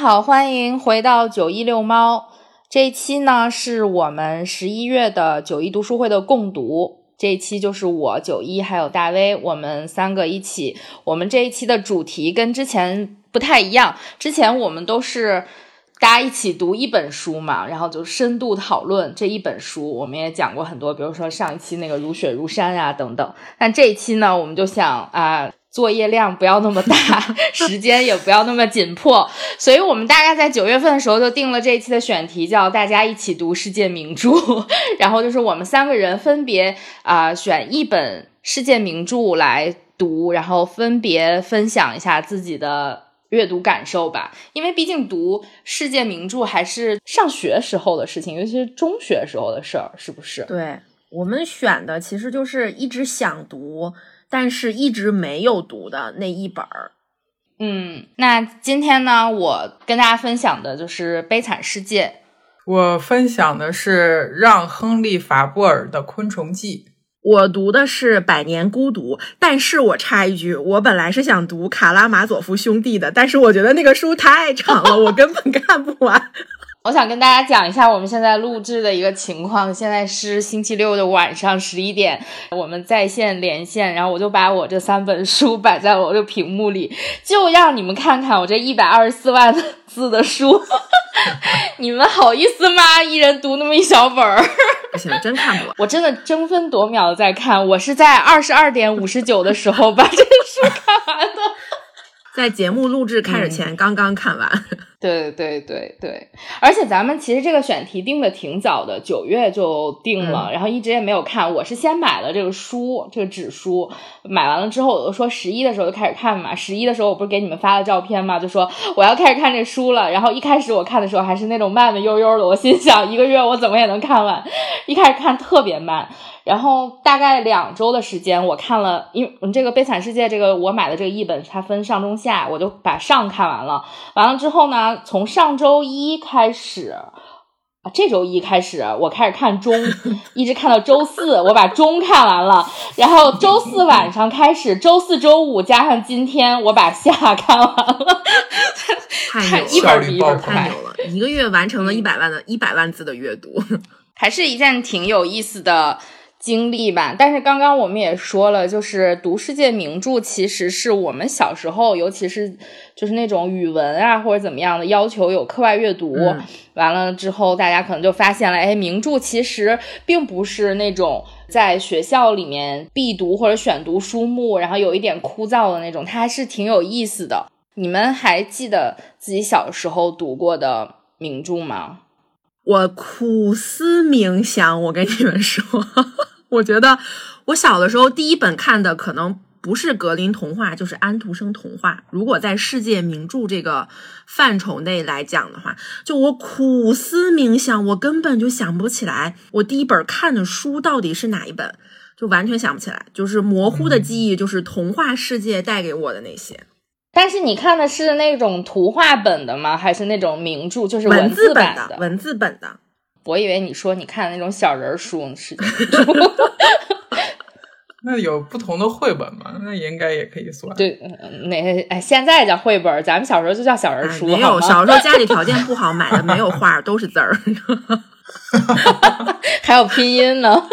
好，欢迎回到九一遛猫。这一期呢，是我们十一月的九一读书会的共读。这一期就是我九一还有大威，我们三个一起。我们这一期的主题跟之前不太一样，之前我们都是大家一起读一本书嘛，然后就深度讨论这一本书。我们也讲过很多，比如说上一期那个如雪如山啊等等。但这一期呢，我们就想啊。作业量不要那么大，时间也不要那么紧迫，所以我们大概在九月份的时候就定了这一期的选题，叫大家一起读世界名著。然后就是我们三个人分别啊选一本世界名著来读，然后分别分享一下自己的阅读感受吧。因为毕竟读世界名著还是上学时候的事情，尤其是中学时候的事儿，是不是？对我们选的其实就是一直想读。但是一直没有读的那一本儿，嗯，那今天呢，我跟大家分享的就是《悲惨世界》。我分享的是让·亨利·法布尔的《昆虫记》。我读的是《百年孤独》，但是我插一句，我本来是想读《卡拉马佐夫兄弟》的，但是我觉得那个书太长了，我根本看不完。我想跟大家讲一下我们现在录制的一个情况。现在是星期六的晚上十一点，我们在线连线，然后我就把我这三本书摆在我的屏幕里，就让你们看看我这一百二十四万字的书。你们好意思吗？一人读那么一小本儿？不行，真看不完。我真的争分夺秒的在看，我是在二十二点五十九的时候把这个书看完的。在节目录制开始前，刚刚看完。对对对对，而且咱们其实这个选题定的挺早的，九月就定了，然后一直也没有看。我是先买了这个书，这个纸书，买完了之后，我就说十一的时候就开始看嘛。十一的时候，我不是给你们发了照片嘛，就说我要开始看这书了。然后一开始我看的时候还是那种慢慢悠悠的，我心想一个月我怎么也能看完。一开始看特别慢。然后大概两周的时间，我看了，因为这个《悲惨世界》这个我买的这个译本，它分上中下，我就把上看完了。完了之后呢，从上周一开始，啊，这周一开始，我开始看中，一直看到周四，我把中看完了。然后周四晚上开始，周四周五加上今天，我把下看完了。太一本比一本快，一个月完成了一百万的一百万字的阅读，还是一件挺有意思的。经历吧，但是刚刚我们也说了，就是读世界名著，其实是我们小时候，尤其是就是那种语文啊或者怎么样的要求有课外阅读，完了之后大家可能就发现了，哎，名著其实并不是那种在学校里面必读或者选读书目，然后有一点枯燥的那种，它还是挺有意思的。你们还记得自己小时候读过的名著吗？我苦思冥想，我跟你们说。我觉得我小的时候第一本看的可能不是格林童话，就是安徒生童话。如果在世界名著这个范畴内来讲的话，就我苦思冥想，我根本就想不起来我第一本看的书到底是哪一本，就完全想不起来，就是模糊的记忆，就是童话世界带给我的那些。但是你看的是那种图画本的吗？还是那种名著，就是文字版的？文字本的。我以为你说你看的那种小人书是，那有不同的绘本吗？那应该也可以算。对，那哎，现在叫绘本，咱们小时候就叫小人书。没有，小时候家里条件不好，买的没有画，都是字儿。还有拼音呢。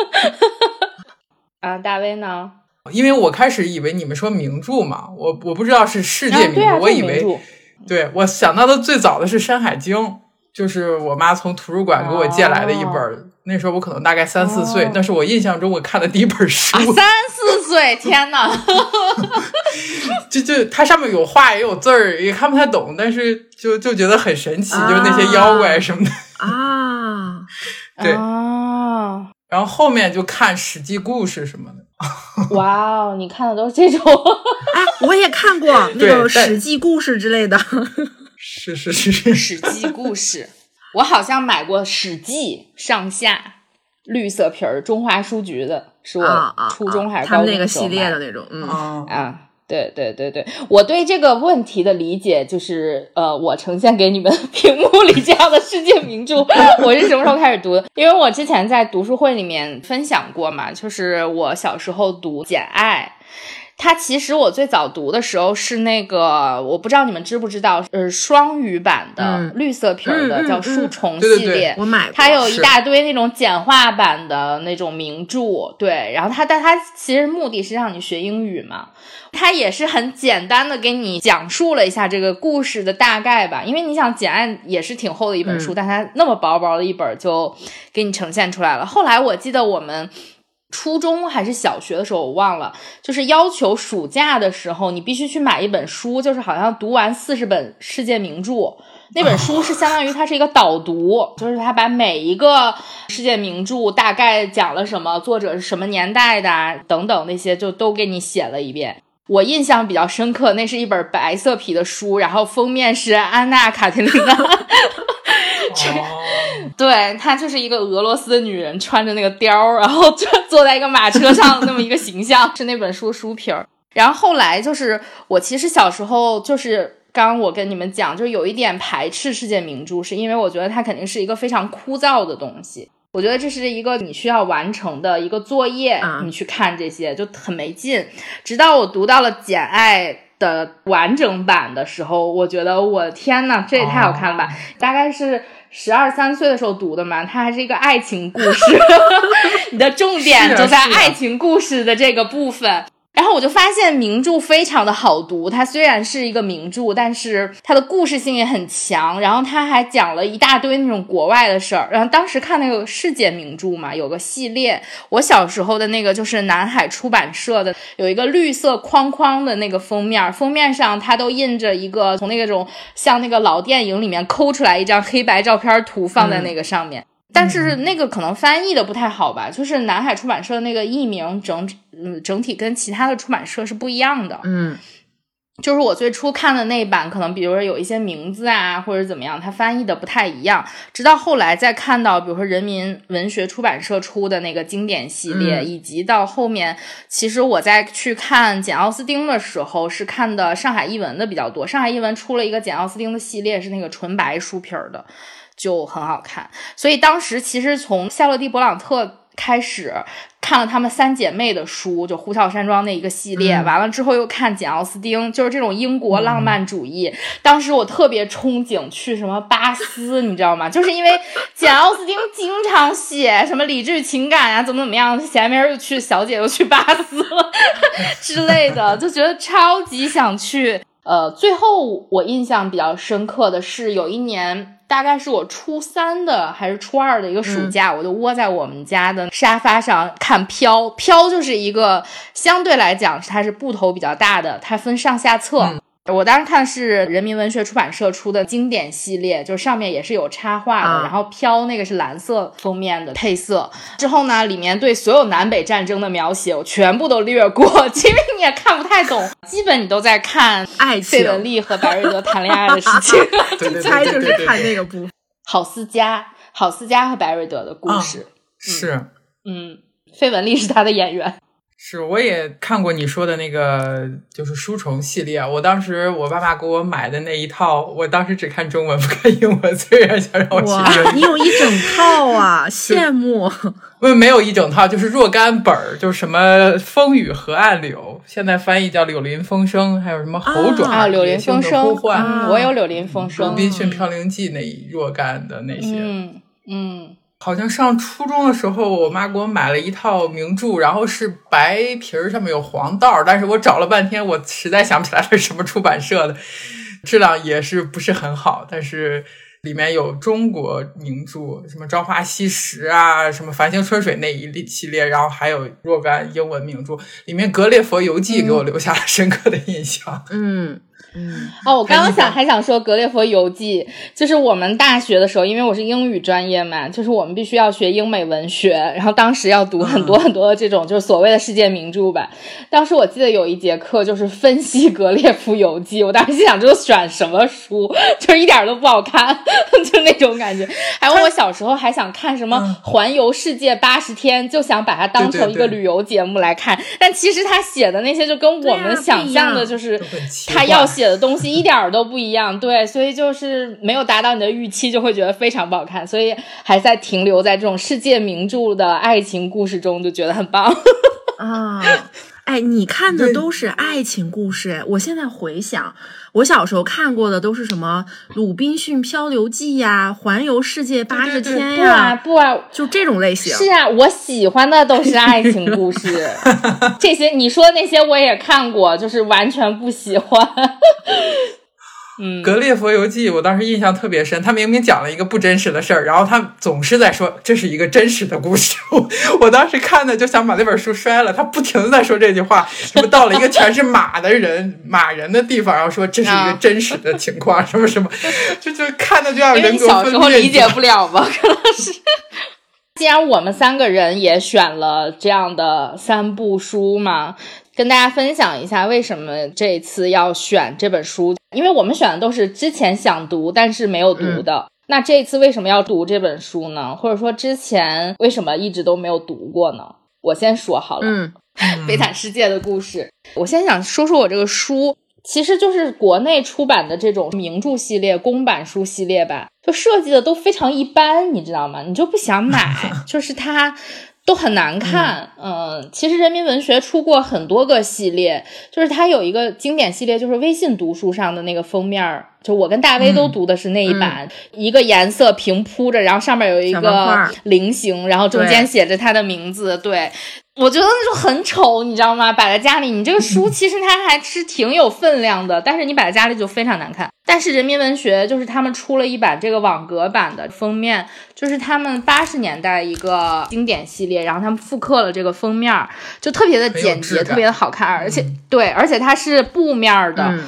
啊，大威呢？因为我开始以为你们说名著嘛，我我不知道是世界名著，我以为，对我想到的最早的是《山海经》。就是我妈从图书馆给我借来的一本那时候我可能大概三四岁，哦那是我印象中我看的第一本书。啊，三四岁，天哪！就就它上面有画也有字儿，也看不太懂，但是就就觉得很神奇，啊就是那些妖怪什么的。啊，对啊，然后后面就看史记故事什么的。哇哦，你看的都是这种。哎，我也看过 那对个《史记》故事之类的。是是是是，史记故事，我好像买过《史记》上下绿色皮儿，中华书局的，是我初中还是他们高中时候那个系列买的那种，嗯，啊，啊，对对对对，我对这个问题的理解就是，呃，我呈现给你们 屏幕里这样的世界名著，我是什么时候开始读的？因为我之前在读书会里面分享过嘛，就是我小时候读《简爱》。它其实我最早读的时候是那个，我不知道你们知不知道，呃，双语版的、嗯绿色皮儿的，叫《嗯嗯嗯树虫》对对对系列。我买过。它有一大堆那种简化版的那种名著，对，然后它但它其实目的是让你学英语嘛，它也是很简单的给你讲述了一下这个故事的大概吧，因为你想《简爱》也是挺厚的一本书，嗯但它那么薄薄的一本就给你呈现出来了。后来我记得我们。初中还是小学的时候，我忘了，就是要求暑假的时候，你必须去买一本书，就是好像读完四十本世界名著，那本书是相当于它是一个导读，就是它把每一个世界名著大概讲了什么，作者是什么年代的啊等等那些，就都给你写了一遍。我印象比较深刻，那是一本白色皮的书，然后封面是安娜·卡列尼娜，哦，对，她就是一个俄罗斯的女人，穿着那个貂儿，然后坐坐在一个马车上那么一个形象，是那本书书皮儿。然后后来就是我其实小时候就是。刚刚我跟你们讲，就是有一点排斥世界名著，是因为我觉得它肯定是一个非常枯燥的东西。我觉得这是一个你需要完成的一个作业，啊你去看这些就很没劲。直到我读到了《简爱》的完整版的时候，我觉得我天呐，这也太好看了吧！大概是十二三岁的时候读的嘛，它还是一个爱情故事，你的重点就在爱情故事的这个部分。然后我就发现名著非常的好读，它虽然是一个名著，但是它的故事性也很强。然后它还讲了一大堆那种国外的事儿。然后当时看那个世界名著嘛，有个系列，我小时候的那个就是南海出版社的，有一个绿色框框的那个封面，封面上它都印着一个从那个种像那个老电影里面抠出来一张黑白照片图放在那个上面。但是那个可能翻译的不太好吧，就是南海出版社那个译名整嗯整体跟其他的出版社是不一样的。嗯就是我最初看的那一版，可能比如说有一些名字啊或者怎么样，它翻译的不太一样。直到后来再看到，比如说人民文学出版社出的那个经典系列，嗯以及到后面，其实我在去看简奥斯汀的时候，是看的上海译文的比较多。上海译文出了一个简奥斯汀的系列，是那个纯白书皮儿的。就很好看。所以当时其实从夏洛蒂·勃朗特开始看了他们三姐妹的书，就《呼啸山庄》那一个系列，嗯完了之后又看简奥斯汀，就是这种英国浪漫主义。当时我特别憧憬去什么巴斯，你知道吗？就是因为简奥斯汀经常写什么理智情感啊，怎么怎么样，闲没人又去小姐又去巴斯了之类的，就觉得超级想去。呃，最后我印象比较深刻的是，有一年大概是我初三的还是初二的一个暑假，我就窝在我们家的沙发上看《飘》。《飘》就是一个相对来讲它是布头比较大的，它分上下册。嗯我当时看的是人民文学出版社出的经典系列，就是上面也是有插画的，啊然后飘那个是蓝色封面的配色。之后呢，里面对所有南北战争的描写我全部都略过，因为你也看不太懂，基本你都在看爱情，费雯丽和白瑞德谈恋爱的事情。对对猜对对对就是看对，那个部分。郝思嘉，郝思嘉和白瑞德的故事。是嗯，费雯丽是他的演员。是，我也看过你说的那个，就是书虫系列。我当时我爸爸给我买的那一套，我当时只看中文不看英文，虽然想让我去哇，英语你有一整套啊，羡慕。我也没有一整套，就是若干本儿，就是什么《风雨河岸柳》，现在翻译叫《柳林风声》，还有什么《猴爪》啊，柳林风声呼唤》嗯，我有柳林风《声鲁。滨逊漂流记》那一若干的那些。嗯嗯好像上初中的时候，我妈给我买了一套名著，然后是白皮儿，上面有黄道儿，但是我找了半天，我实在想不起来它是什么出版社的，质量也是不是很好，但是里面有中国名著，什么《朝花夕拾》啊，什么《繁星春水》那一系列，然后还有若干英文名著，里面《格列佛游记》给我留下了深刻的印象。嗯嗯，哦，我刚刚想还还想说《格列佛游记》，就是我们大学的时候，因为我是英语专业嘛，就是我们必须要学英美文学，然后当时要读很多很多的这种就是所谓的世界名著吧。当时我记得有一节课就是分析《格列佛游记》，我当时心想这都选什么书，就是一点都不好看，就那种感觉。还有我小时候还想看什么嗯《环游世界八十天》，就想把它当成一个旅游节目来看，但其实他写的那些就跟我们想象的就是他要写的东西一点儿都不一样，对，所以就是没有达到你的预期，就会觉得非常不好看，所以还在停留在这种世界名著的爱情故事中，就觉得很棒。啊，哎，你看的都是爱情故事哎！我现在回想，我小时候看过的都是什么《鲁滨逊漂流记》呀，《环游世界八十对对天》不啊呀，不啊，就这种类型。是啊，我喜欢的都是爱情故事，这些你说的那些我也看过，就是完全不喜欢。嗯，《格列佛游记》，我当时印象特别深。他明明讲了一个不真实的事儿，然后他总是在说这是一个真实的故事。我我当时看的就想把那本书摔了。他不停的在说这句话，什么到了一个全是马的人、马人的地方，然后说这是一个啊真实的情况，什么什么，就就看的就要因为你人格分小时候。理解不了吧？可能是。既然我们三个人也选了这样的三部书嘛，跟大家分享一下为什么这次要选这本书。因为我们选的都是之前想读但是没有读的。那这一次为什么要读这本书呢？或者说之前为什么一直都没有读过呢？我先说好了。嗯悲惨世界的故事。我先想说说我这个书，其实就是国内出版的这种名著系列、公版书系列吧，就设计的都非常一般，你知道吗？你就不想买，就是它。都很难看，嗯，其实人民文学出过很多个系列，就是它有一个经典系列，就是微信读书上的那个封面，就我跟大威都嗯读的是那一版，一个颜色平铺着，然后上面有一个菱形，然后中间写着他的名字，对，我觉得那就很丑，你知道吗？摆在家里，你这个书其实它还是挺有分量的，但是你摆在家里就非常难看。但是人民文学就是他们出了一版这个网格版的封面，就是他们八十年代一个经典系列，然后他们复刻了这个封面，就特别的简洁，特别的好看，而且、对，而且它是布面的，嗯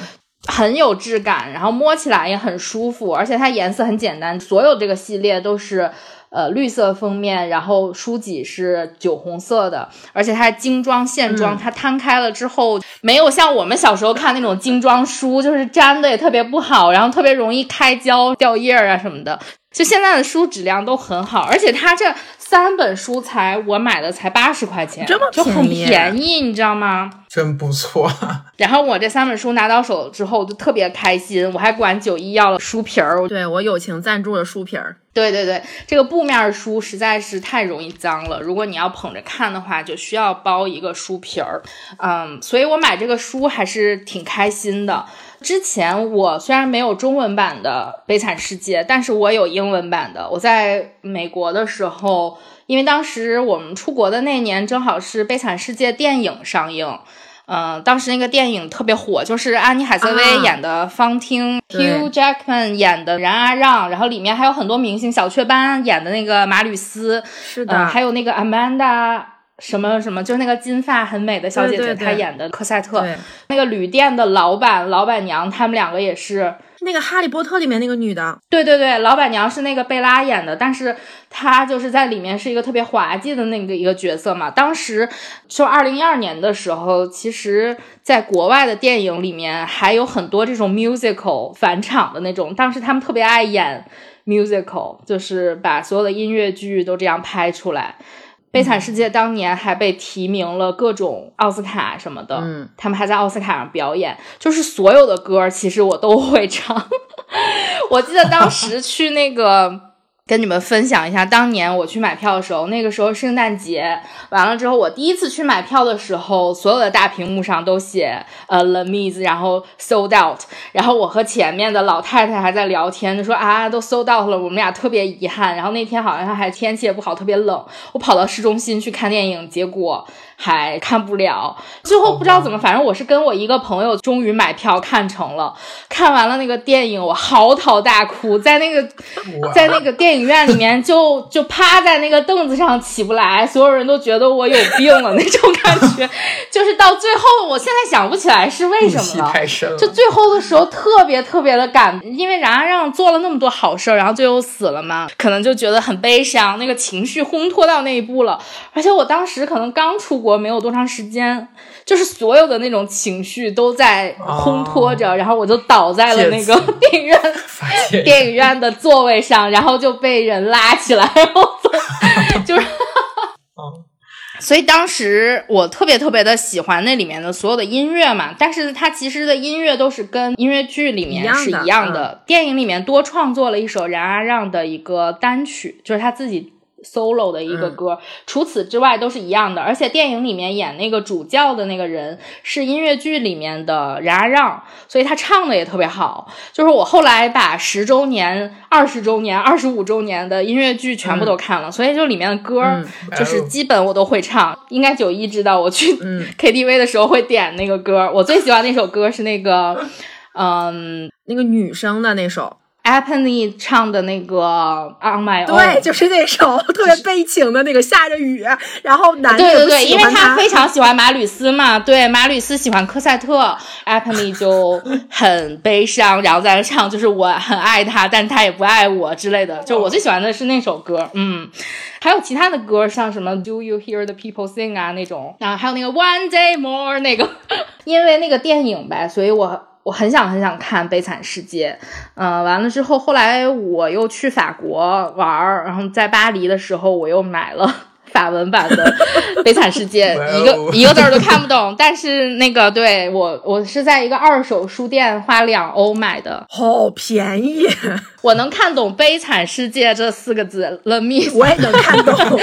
很有质感，然后摸起来也很舒服，而且它颜色很简单。所有这个系列都是呃绿色封面，然后书脊是酒红色的，而且它精装线装，嗯它摊开了之后没有像我们小时候看那种精装书，就是粘的也特别不好，然后特别容易开胶掉页儿啊什么的。就现在的书质量都很好，而且它这三本书才我买的才八十块钱，这么就很便宜，你知道吗？真不错。然后我这三本书拿到手之后，我就特别开心，我还管九一要了书皮儿。对我友情赞助了书皮儿，对对对，这个布面书实在是太容易脏了，如果你要捧着看的话，就需要包一个书皮儿。嗯，所以我买这个书还是挺开心的。之前我虽然没有中文版的《悲惨世界》，但是我有英文版的。我在美国的时候，因为当时我们出国的那年正好是《悲惨世界》电影上映。嗯，当时那个电影特别火，就是安妮海瑟薇啊演的方汀、啊 Hugh Jackman 演的冉阿让，然后里面还有很多明星，小雀斑演的那个马吕斯，是的，嗯，还有那个 Amanda 什么什么，就是那个金发很美的小姐姐，她演的科赛特，对那个旅店的老板、老板娘，他们两个也是。那个《哈利波特》里面那个女的，对对对，老板娘是那个贝拉演的，但是她就是在里面是一个特别滑稽的那个一个角色嘛。当时就二零一二年的时候，其实在国外的电影里面还有很多这种 musical 返场的那种，当时他们特别爱演 musical，就是把所有的音乐剧都这样拍出来。悲惨世界当年还被提名了各种奥斯卡什么的，嗯，他们还在奥斯卡上表演，就是所有的歌其实我都会唱。我记得当时去那个跟你们分享一下，当年我去买票的时候，那个时候圣诞节完了之后，我第一次去买票的时候，所有的大屏幕上都写呃 The Miz，然后 sold out，然后我和前面的老太太还在聊天，就说啊都 sold out 了，我们俩特别遗憾。然后那天好像还天气也不好，特别冷，我跑到市中心去看电影，结果还看不了。最后不知道怎么，反正我是跟我一个朋友终于买票看成了，看完了那个电影，我嚎啕大哭，在那个在那个电影。院里面就就趴在那个凳子上起不来，所有人都觉得我有病了那种感觉，就是到最后，我现在想不起来是为什么了。就最后的时候特别特别的感，因为冉阿让做了那么多好事儿，然后最后死了嘛，可能就觉得很悲伤，那个情绪烘托到那一步了。而且我当时可能刚出国没有多长时间，就是所有的那种情绪都在烘托着，然后我就倒在了那个 电影院 电影院的座位上，然后就被。人拉起来，然后就是，所以当时我特别特别的喜欢那里面的所有的音乐嘛，但是它其实的音乐都是跟音乐剧里面是一样的，电影里面多创作了一首冉阿让的一个单曲，就是他自己。Solo 的一个歌，除此之外都是一样的。而且电影里面演那个主教的那个人是音乐剧里面的冉阿让，所以他唱的也特别好。就是我后来把十周年、二十周年、二十五周年的音乐剧全部都看了，所以就里面的歌就是基本我都会唱。应该九一知道我去 KTV 的时候会点那个歌，我最喜欢那首歌是那个，嗯，那个女生的那首。A p p e n y 唱的那个 On My Own，对，就是那首 特别悲情的那个，下着雨，然后男的对对对，因为他非常喜欢马吕斯嘛，对，马吕斯喜欢科赛特 a p p e n y 就很悲伤，然后在那唱，就是我很爱他，但他也不爱我之类的。就我最喜欢的是那首歌，嗯，还有其他的歌，像什么 Do You Hear the People Sing 啊那种，然后还有那个 One Day More 那个，因为那个电影呗，所以我。我很想很想看《悲惨世界》，嗯，完了之后，后来我又去法国玩儿，然后在巴黎的时候，我又买了法文版的《悲惨世界》，一个一个字儿都看不懂。但是那个，对我，我是在一个二手书店花两欧买的，好便宜。我能看懂《悲惨世界》这四个字，The m i s 我也能看懂。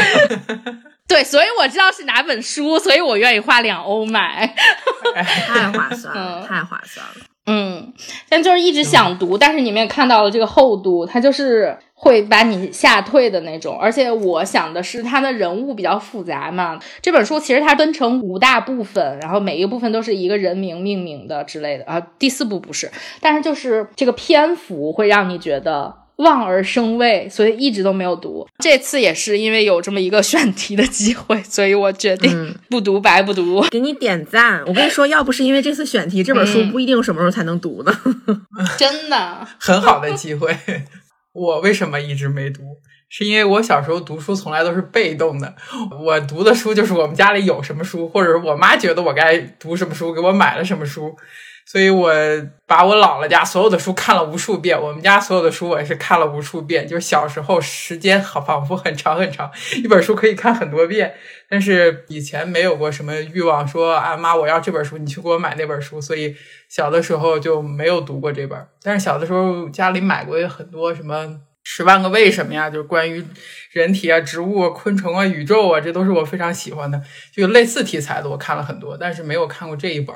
对，所以我知道是哪本书，所以我愿意花两欧买，太划算了，太划算了。嗯，但就是一直想读，但是你们也看到了这个厚度，它就是会把你吓退的那种。而且我想的是，它的人物比较复杂嘛。这本书其实它分成五大部分，然后每一个部分都是一个人名命名的之类的啊。第四部不是，但是就是这个篇幅会让你觉得。望而生畏，所以一直都没有读。这次也是因为有这么一个 选题的机会，所以我决定不读白不读。给你点赞！我跟你说，要不是因为这次选题，这本书不一定什么时候才能读呢。真的，很好的机会。我为什么一直没读？是因为我小时候读书从来都是被动的。我读的书就是我们家里有什么书，或者是我妈觉得我该读什么书，给我买了什么书。所以我把我姥姥家所有的书看了无数遍，我们家所有的书我也是看了无数遍。就小时候时间好仿佛很长很长，一本书可以看很多遍。但是以前没有过什么欲望，说啊妈我要这本书，你去给我买那本书。所以小的时候就没有读过这本。但是小的时候家里买过很多什么《十万个为什么》呀，就是关于人体啊、植物啊、昆虫啊、宇宙啊，这都是我非常喜欢的。就类似题材的我看了很多，但是没有看过这一本。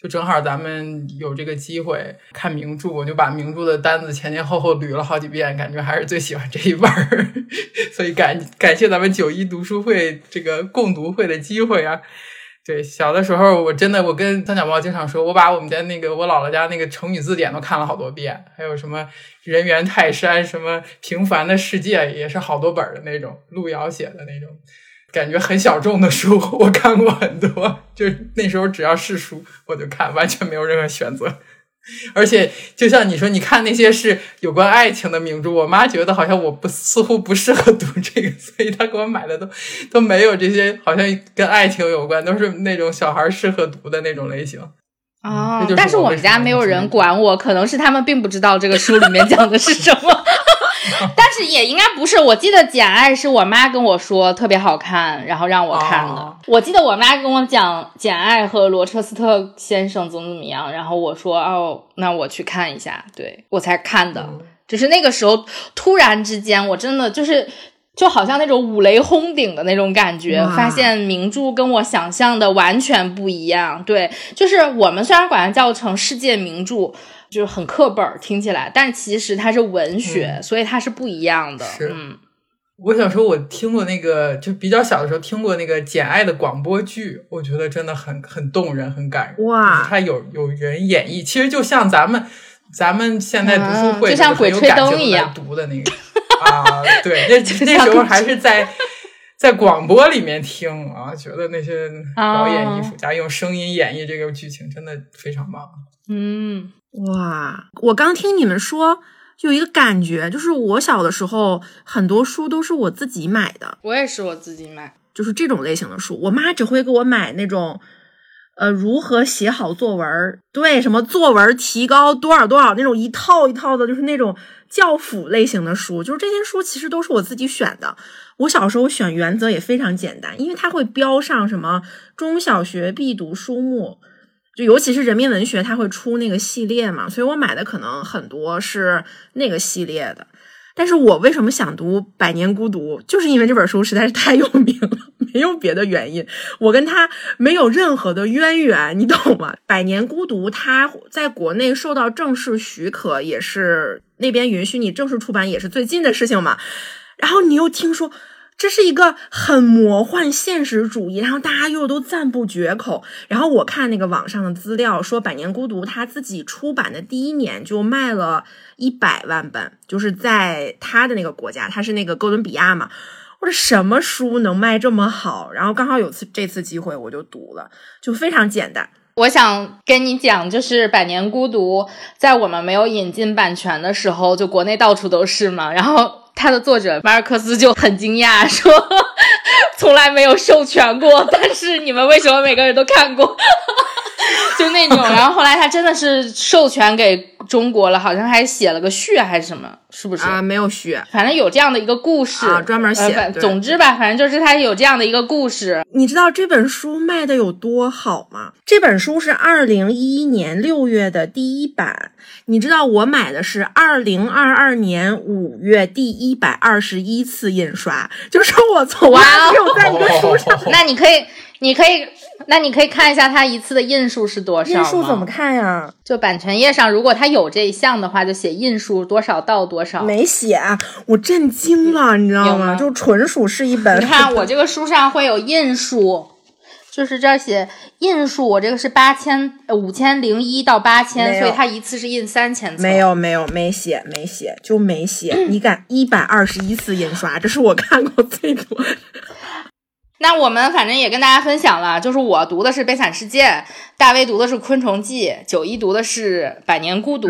就正好咱们有这个机会看名著，我就把名著的单子前前后后捋了好几遍，感觉还是最喜欢这一本儿，所以感感谢咱们九一读书会这个共读会的机会啊！对，小的时候我真的我跟三脚猫经常说，我把我们家那个我姥姥家那个成语字典都看了好多遍，还有什么人猿泰山，什么平凡的世界，也是好多本的那种，路遥写的那种。感觉很小众的书，我看过很多。就那时候，只要是书我就看，完全没有任何选择。而且，就像你说，你看那些是有关爱情的名著，我妈觉得好像我不似乎不适合读这个，所以她给我买的都 都没有这些，好像跟爱情有关，都是那种小孩适合读的那种类型。哦，但是我们家没有人管我，可能是他们并不知道这个书里面讲的是什么。但是也应该不是，我记得《简爱》是我妈跟我说特别好看，然后让我看的。我记得我妈跟我讲《简爱》和罗彻斯特先生怎么怎么样，然后我说哦，那我去看一下，对我才看的。就是那个时候突然之间，我真的就是就好像那种五雷轰顶的那种感觉，发现名著跟我想象的完全不一样。对，就是我们虽然管它叫成世界名著。就是很课本儿听起来，但其实它是文学，所以它是不一样的。是嗯，我小时候我听过那个，就比较小的时候听过那个《简爱》的广播剧，我觉得真的很很动人，很感人。哇它有有人演绎，其实就像咱们咱们现在读书会、啊就像鬼吹灯一样来读的那个 啊，对，那 那时候还是在在广播里面听啊，觉得那些表演艺术家用声音演绎这个剧情，真的非常棒。嗯，哇！我刚听你们说，有一个感觉，就是我小的时候很多书都是我自己买的，我也是我自己买。就是这种类型的书，我妈只会给我买那种，呃，如何写好作文儿，对，什么作文提高多少多少那种一套一套的，就是那种教辅类型的书，就是这些书其实都是我自己选的。我小时候选原则也非常简单，因为它会标上什么中小学必读书目。就尤其是人民文学，它会出那个系列嘛，所以我买的可能很多是那个系列的。但是我为什么想读《百年孤独》，就是因为这本书实在是太有名了，没有别的原因。我跟它没有任何的渊源，你懂吗？《百年孤独》它在国内受到正式许可，也是那边允许你正式出版，也是最近的事情嘛。然后你又听说。这是一个很魔幻现实主义，然后大家又都赞不绝口。然后我看那个网上的资料说，《百年孤独》他自己出版的第一年就卖了一百万本，就是在他的那个国家，他是那个哥伦比亚嘛。我说什么书能卖这么好？然后刚好有次这次机会我就读了，就非常简单。我想跟你讲，就是《百年孤独》在我们没有引进版权的时候，就国内到处都是嘛。然后他的作者马尔克斯就很惊讶，说 从来没有授权过，但是你们为什么每个人都看过？就那种。然后后来他真的是授权给中国了，好像还写了个序还是什么，是不是？啊，没有序。反正有这样的一个故事啊专门写呃总之吧，反正就是他有这样的一个故事。你知道这本书卖的有多好吗？这本书是二零一一年六月的第一版，你知道我买的是二零二二年五月第一百二十一次印刷，就是我从来没有在一个书上。那你可以，你可以，那你可以看一下它一次的印数是多少？印数怎么看呀？就版权页上，如果它有这一项的话，就写印数多少到多少。没写啊，我震惊了，你知道吗吗？就纯属是一本。你看我这个书上会有印数，就是这儿写印数，我这个是八千五千零一到八没千，有所以它一次是印三千册。没有没有没写没写就没写，你敢一百二十一次印刷，这是我看过最多。那我们反正也跟大家分享了，就是我读的是《悲惨世界》，大卫读的是《昆虫记》，九一读的是《百年孤独》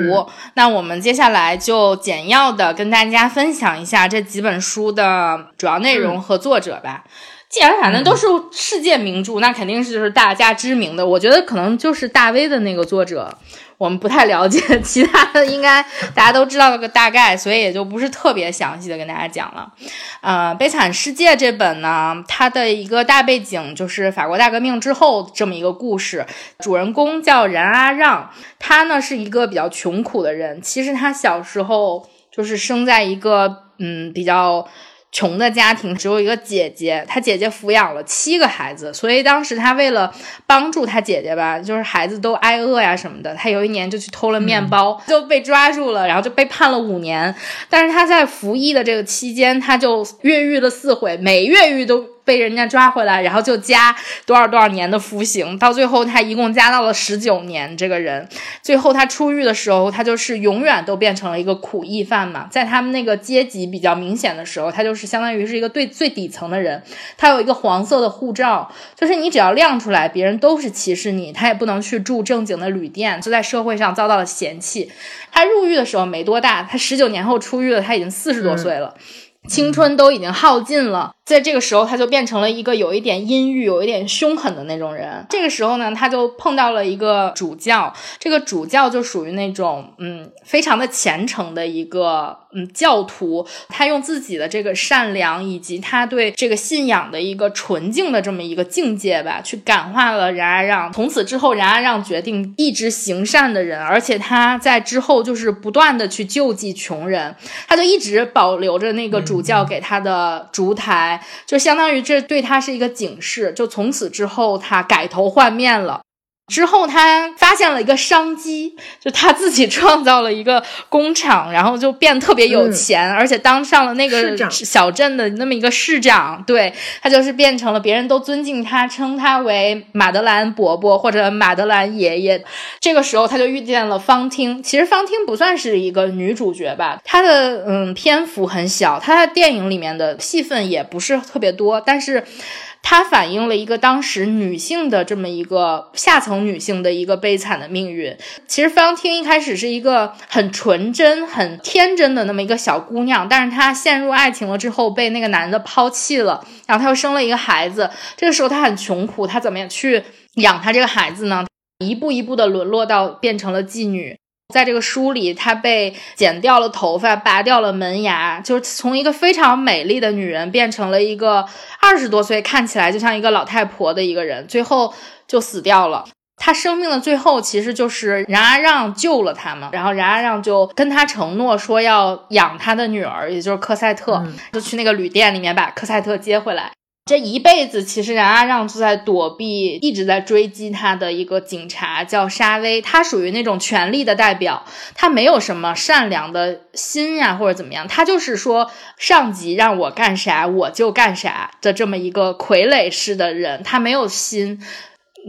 那我们接下来就简要的跟大家分享一下这几本书的主要内容和作者吧。既然反正都是世界名著，那肯定是就是大家知名的。我觉得可能就是大 V 的那个作者，我们不太了解，其他的应该大家都知道了个大概，所以也就不是特别详细的跟大家讲了。呃，《悲惨世界》这本呢，它的一个大背景就是法国大革命之后这么一个故事。主人公叫冉阿让，他呢是一个比较穷苦的人。其实他小时候就是生在一个嗯比较。穷的家庭只有一个姐姐，她姐姐抚养了七个孩子，所以当时她为了帮助她姐姐吧，就是孩子都挨饿呀什么的，她有一年就去偷了面包，就被抓住了，然后就被判了五年。但是她在服役的这个期间，她就越狱了四回，每越狱都被人家抓回来，然后就加多少多少年的服刑，到最后他一共加到了十九年。这个人最后他出狱的时候，他就是永远都变成了一个苦役犯嘛，在他们那个阶级比较明显的时候，他就是相当于是一个最最底层的人。他有一个黄色的护照，就是你只要亮出来，别人都是歧视你，他也不能去住正经的旅店，就在社会上遭到了嫌弃。他入狱的时候没多大，他十九年后出狱了，他已经四十多岁了。青春都已经耗尽了，在这个时候，他就变成了一个有一点阴郁、有一点凶狠的那种人。这个时候呢，他就碰到了一个主教，这个主教就属于那种嗯非常的虔诚的一个嗯教徒，他用自己的这个善良以及他对这个信仰的一个纯净的这么一个境界吧，去感化了冉阿让。从此之后，冉阿让决定一直行善的人，而且他在之后就是不断的去救济穷人，他就一直保留着那个主教给他的烛台。就相当于这对他是一个警示，就从此之后他改头换面了。之后，他发现了一个商机，就他自己创造了一个工厂，然后就变特别有钱，而且当上了那个小镇的那么一个市长。对他就是变成了别人都尊敬他，称他为马德兰伯伯或者马德兰爷爷。这个时候，他就遇见了方汀。其实方汀不算是一个女主角吧，她的嗯篇幅很小，她在电影里面的戏份也不是特别多，但是。它反映了一个当时女性的这么一个下层女性的一个悲惨的命运。其实方汀一开始是一个很纯真、很天真的那么一个小姑娘，但是她陷入爱情了之后，被那个男的抛弃了，然后她又生了一个孩子。这个时候她很穷苦，她怎么样去养她这个孩子呢？一步一步的沦落到变成了妓女。在这个书里，她被剪掉了头发，拔掉了门牙，就是从一个非常美丽的女人变成了一个二十多岁，看起来就像一个老太婆的一个人，最后就死掉了。她生命的最后，其实就是冉阿让救了她嘛，然后冉阿让就跟他承诺说要养他的女儿，也就是科赛特，就去那个旅店里面把科赛特接回来。这一辈子，其实冉阿让就在躲避，一直在追击他的一个警察叫沙威，他属于那种权力的代表，他没有什么善良的心呀，或者怎么样，他就是说上级让我干啥我就干啥的这么一个傀儡式的人，他没有心。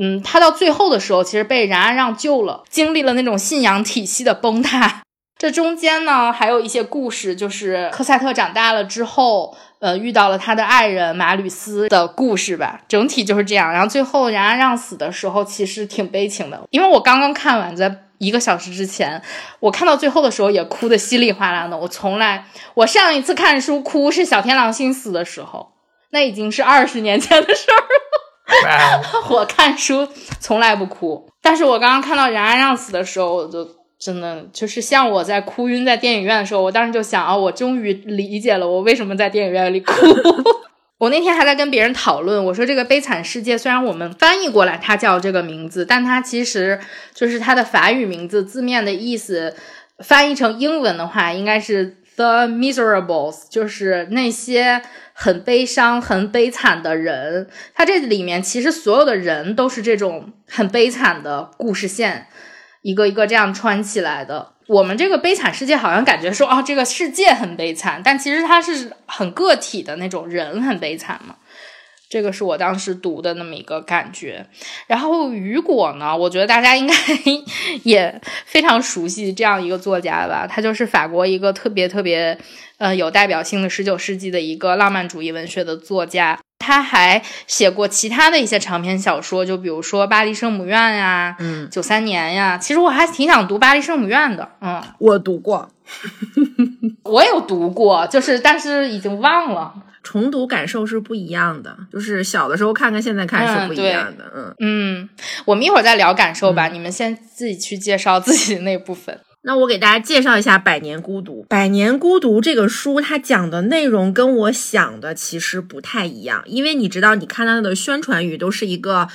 嗯，他到最后的时候，其实被冉阿让救了，经历了那种信仰体系的崩塌。这中间呢，还有一些故事，就是科赛特长大了之后。呃，遇到了他的爱人马吕斯的故事吧，整体就是这样。然后最后冉阿让死的时候，其实挺悲情的，因为我刚刚看完，在一个小时之前，我看到最后的时候也哭的稀里哗啦的。我从来，我上一次看书哭是小天狼星死的时候，那已经是二十年前的事儿了。我看书从来不哭，但是我刚刚看到冉阿让死的时候，我就。真的就是像我在哭晕在电影院的时候，我当时就想啊，我终于理解了我为什么在电影院里哭。我那天还在跟别人讨论，我说这个悲惨世界虽然我们翻译过来它叫这个名字，但它其实就是它的法语名字字面的意思，翻译成英文的话应该是 The Miserables，就是那些很悲伤、很悲惨的人。它这里面其实所有的人都是这种很悲惨的故事线。一个一个这样穿起来的，我们这个悲惨世界好像感觉说啊，这个世界很悲惨，但其实它是很个体的那种人很悲惨嘛。这个是我当时读的那么一个感觉。然后雨果呢，我觉得大家应该 也非常熟悉这样一个作家吧，他就是法国一个特别特别呃有代表性的十九世纪的一个浪漫主义文学的作家。他还写过其他的一些长篇小说，就比如说《巴黎圣母院》呀，嗯，《九三年》呀。其实我还挺想读《巴黎圣母院》的，嗯，我读过，我有读过，就是但是已经忘了。重读感受是不一样的，就是小的时候看跟现在看是不一样的，嗯嗯。我们一会儿再聊感受吧，你们先自己去介绍自己的那部分。那我给大家介绍一下《百年孤独》。《百年孤独》这个书，它讲的内容跟我想的其实不太一样，因为你知道，你看它的宣传语都是一个。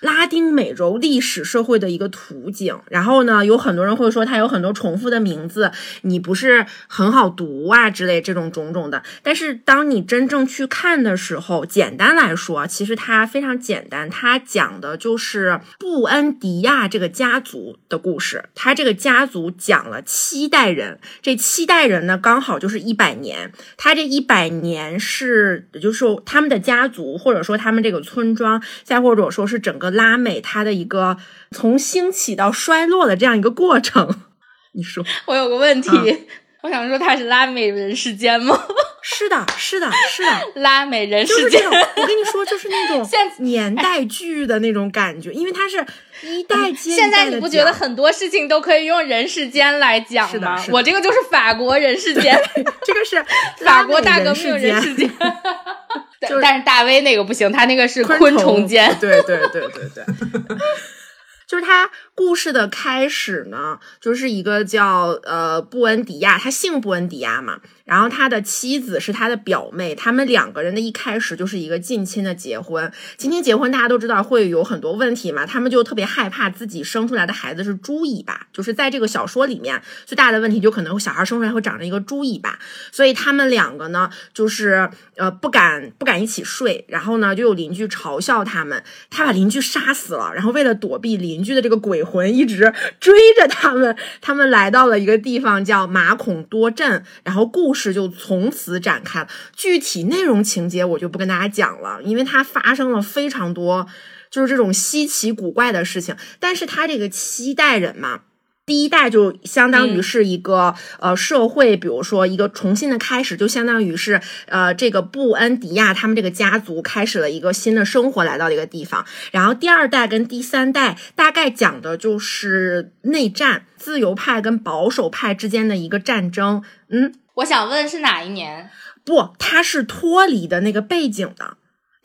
拉丁美洲历史社会的一个图景，然后呢，有很多人会说它有很多重复的名字，你不是很好读啊之类这种种种的。但是当你真正去看的时候，简单来说，其实它非常简单，它讲的就是布恩迪亚这个家族的故事。他这个家族讲了七代人，这七代人呢刚好就是一百年。他这一百年是，就是他们的家族，或者说他们这个村庄，再或者说是整个。拉美它的一个从兴起到衰落的这样一个过程，你说我有个问题，我想说它是拉美人世间吗？是的，是的，是的，拉美人世间。我跟你说，就是那种年代剧的那种感觉，因为它是一代现在你不觉得很多事情都可以用人世间来讲吗？我这个就是法国人世间，这个是法国大革命人世间。就是 但是大威那个不行，他那个是昆昆虫间。对对对对对。就是他故事的开始呢，就是一个叫呃布恩迪亚，他姓布恩迪亚嘛，然后他的妻子是他的表妹，他们两个人的一开始就是一个近亲的结婚。近亲结婚大家都知道会有很多问题嘛，他们就特别害怕自己生出来的孩子是猪尾巴，就是在这个小说里面最大的问题就可能小孩生出来会长着一个猪尾巴，所以他们两个呢就是呃不敢不敢一起睡，然后呢就有邻居嘲笑他们，他把邻居杀死了，然后为了躲避邻居的这个鬼魂一直追着他们，他们来到了一个地方叫马孔多镇，然后故事就从此展开了。具体内容情节我就不跟大家讲了，因为它发生了非常多就是这种稀奇古怪的事情。但是他这个七代人嘛。第一代就相当于是一个、呃社会，比如说一个重新的开始，就相当于是呃这个布恩迪亚他们这个家族开始了一个新的生活，来到这个地方。然后第二代跟第三代大概讲的就是内战，自由派跟保守派之间的一个战争。嗯，我想问是哪一年？不，他是脱离的那个背景的。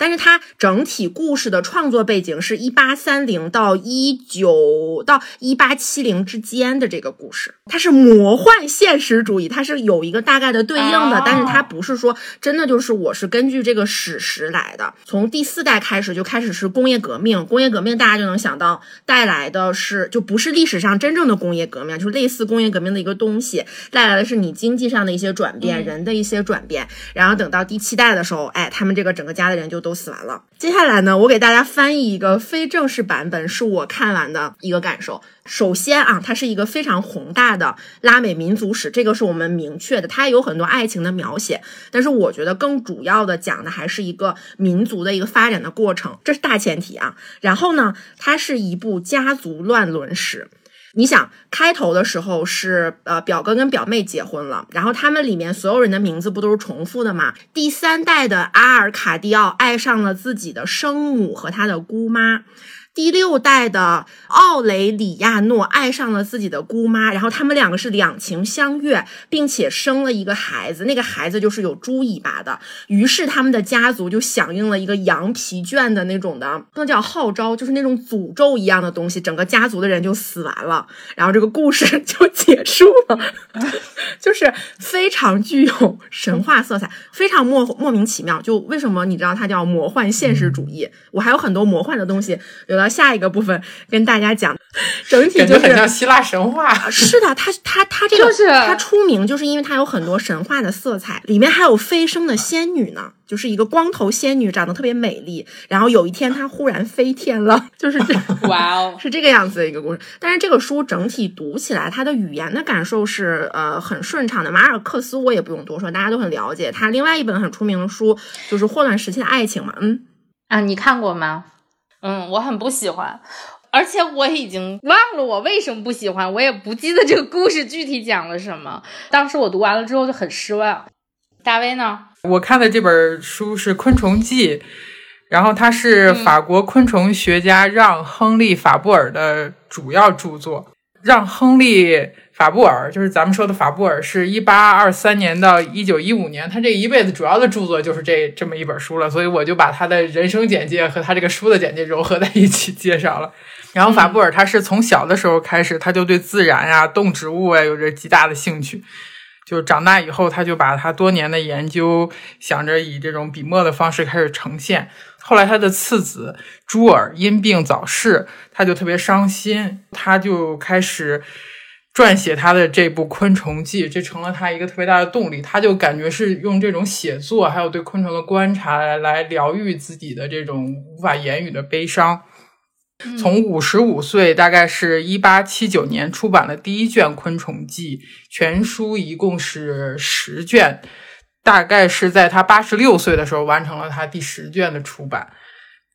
但是它整体故事的创作背景是一八三零到一九到一八七零之间的这个故事，它是魔幻现实主义，它是有一个大概的对应的，哦但是它不是说真的就是我是根据这个史实来的。从第四代开始就开始是工业革命，工业革命大家就能想到带来的是就不是历史上真正的工业革命，就是类似工业革命的一个东西，带来的是你经济上的一些转变，嗯人的一些转变。然后等到第七代的时候，哎，他们这个整个家的人就都都死完了。接下来呢，我给大家翻译一个非正式版本，是我看完的一个感受。首先啊，它是一个非常宏大的拉美民族史，这个是我们明确的，它也有很多爱情的描写，但是我觉得更主要的讲的还是一个民族的一个发展的过程，这是大前提啊。然后呢，它是一部家族乱伦史。你想，开头的时候是呃表哥跟表妹结婚了，然后他们里面所有人的名字不都是重复的吗？第三代的阿尔卡蒂奥爱上了自己的生母和他的姑妈。第六代的奥雷里亚诺爱上了自己的姑妈，然后他们两个是两情相悦，并且生了一个孩子，那个孩子就是有猪尾巴的。于是他们的家族就响应了一个羊皮卷的那种的，不能叫号召，就是那种诅咒一样的东西，整个家族的人就死完了，然后这个故事 就结束了，就是非常具有神话色彩，非常莫莫名其妙。就为什么你知道它叫魔幻现实主义？我还有很多魔幻的东西，留到下一个部分跟大家讲。整体就是像希腊神话。是的，它它它这个就是它出名，就是因为它有很多神话的色彩，里面还有飞升的仙女呢，就是一个光头仙女，长得特别美丽。然后有一天她忽然飞天了，就是这 哇哦，是这个样子的一个故事。但是这个书整体读起来，它的语言的感受是呃很顺畅的。马尔克斯我也不用多说，大家都很了解。他另外一本很出名的书就是《霍乱时期的爱情》嘛，嗯，啊，你看过吗？嗯，我很不喜欢，而且我已经忘了我为什么不喜欢，我也不记得这个故事具体讲了什么。当时我读完了之后就很失望。大威呢？我看的这本书是《昆虫记》，然后它是法国昆虫学家让·亨利·法布尔的主要著作。让·亨利·法布尔就是咱们说的法布尔，是一八二三年到一九一五年，他这一辈子主要的著作就是这这么一本书了，所以我就把他的人生简介和他这个书的简介糅合在一起介绍了。然后法布尔他是从小的时候开始，他就对自然呀、动植物啊有着极大的兴趣。就长大以后，他就把他多年的研究想着以这种笔墨的方式开始呈现。后来他的次子朱尔因病早逝，他就特别伤心，他就开始撰写他的这部《昆虫记》，这成了他一个特别大的动力。他就感觉是用这种写作，还有对昆虫的观察来来疗愈自己的这种无法言语的悲伤。从五十五岁，大概是一八七九年出版了第一卷《昆虫记》，全书一共是十卷，大概是在他八十六岁的时候完成了他第十卷的出版。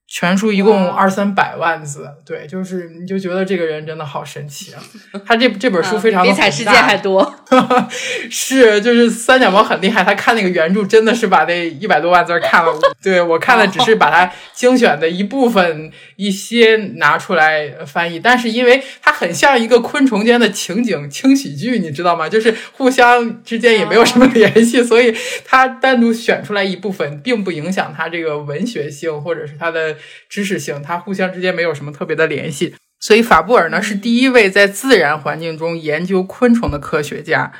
全书一共二三百万字，对，就是你就觉得这个人真的好神奇啊！他这这本书非常的嗯比彩世界还多。是，就是三脚猫很厉害，他看那个原著真的是把那一百多万字儿看了。对我看的只是把它精选的一部分一些拿出来翻译，但是因为它很像一个昆虫间的情景轻喜剧，你知道吗？就是互相之间也没有什么联系，所以它单独选出来一部分，并不影响它这个文学性或者是它的知识性，它互相之间没有什么特别的联系。所以法布尔呢是第一位在自然环境中研究昆虫的科学家。《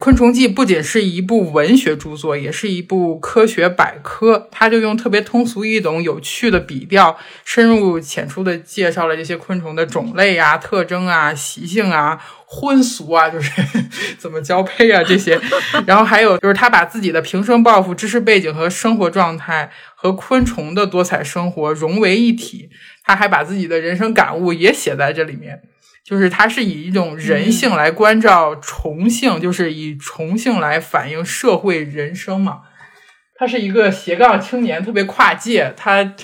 昆虫记》不仅是一部文学著作，也是一部科学百科。他就用特别通俗易懂、有趣的笔调，深入浅出的介绍了这些昆虫的种类啊、特征啊、习性啊、婚俗啊，就是 怎么交配啊这些。然后还有就是他把自己的平生抱负、知识背景和生活状态和昆虫的多彩生活融为一体。他还把自己的人生感悟也写在这里面。就是它是以一种人性来关照虫性，就是以虫性来反映社会人生嘛。他是一个斜杠青年，特别跨界。他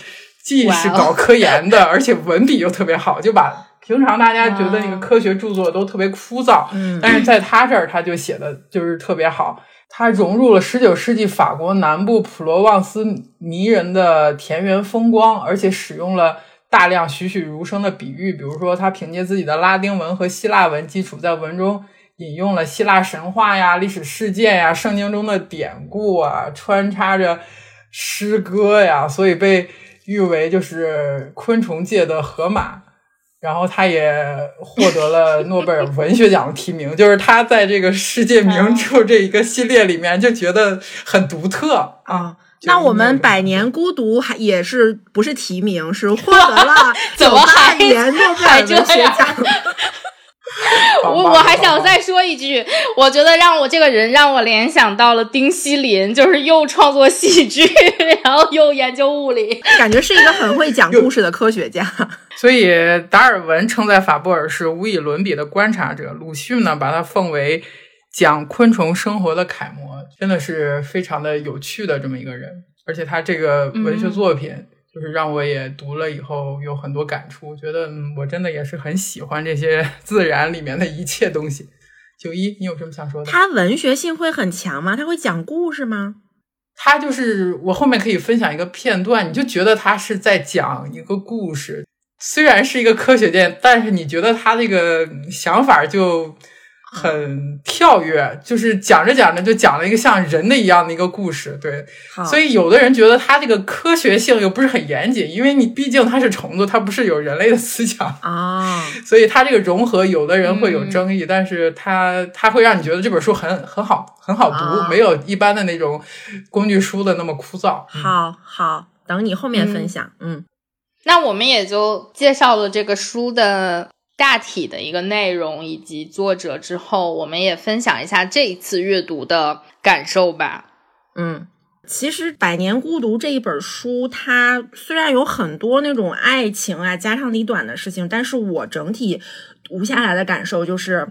既是搞科研的，而且文笔又特别好，就把平常大家觉得那个科学著作都特别枯燥，嗯但是在他这儿他就写的就是特别好。他融入了十九世纪法国南部普罗旺斯迷人的田园风光，而且使用了。大量栩栩如生的比喻，比如说他凭借自己的拉丁文和希腊文基础，在文中引用了希腊神话呀、历史事件呀、圣经中的典故啊，穿插着诗歌呀，所以被誉为就是昆虫界的河马。然后他也获得了诺贝尔文学奖的提名，就是他在这个世界名著这一个系列里面就觉得很独特啊。那我们《百年孤独》还也是不是提名，是获得了 怎么还年诺贝尔文学奖？我我还 想再说一句，我觉得让我这个人让我联想到了丁锡林，就是又创作戏剧，然后又研究物理，感觉是一个很会讲故事的科学家。所以达尔文称赞法布尔是无以伦比的观察者，鲁迅呢把他奉为讲昆虫生活的楷模，真的是非常的有趣的这么一个人。而且他这个文学作品。嗯就是让我也读了以后有很多感触，觉得嗯，我真的也是很喜欢这些 自然里面的一切东西。九一，你有什么想说的？他文学性会很强吗？他会讲故事吗？他就是我后面可以分享一个片段，你就觉得他是在讲一个故事，虽然是一个科学家，但是你觉得他那个想法就。很跳跃，就是讲着讲着就讲了一个像人的一样的一个故事，对，所以有的人觉得它这个科学性又不是很严谨，因为你毕竟它是虫子，它不是有人类的思想。啊，所以它这个融合，有的人会有争议，嗯、但是它它会让你觉得这本书很很好，很好读，啊、没有一般的那种工具书的那么枯燥。好好，等你后面分享，嗯，嗯。那我们也就介绍了这个书的。大体的一个内容以及作者之后，我们也分享一下这一次阅读的感受吧。嗯，其实《百年孤独》这一本书，它虽然有很多那种爱情啊、家长里短的事情，但是我整体读下来的感受就是，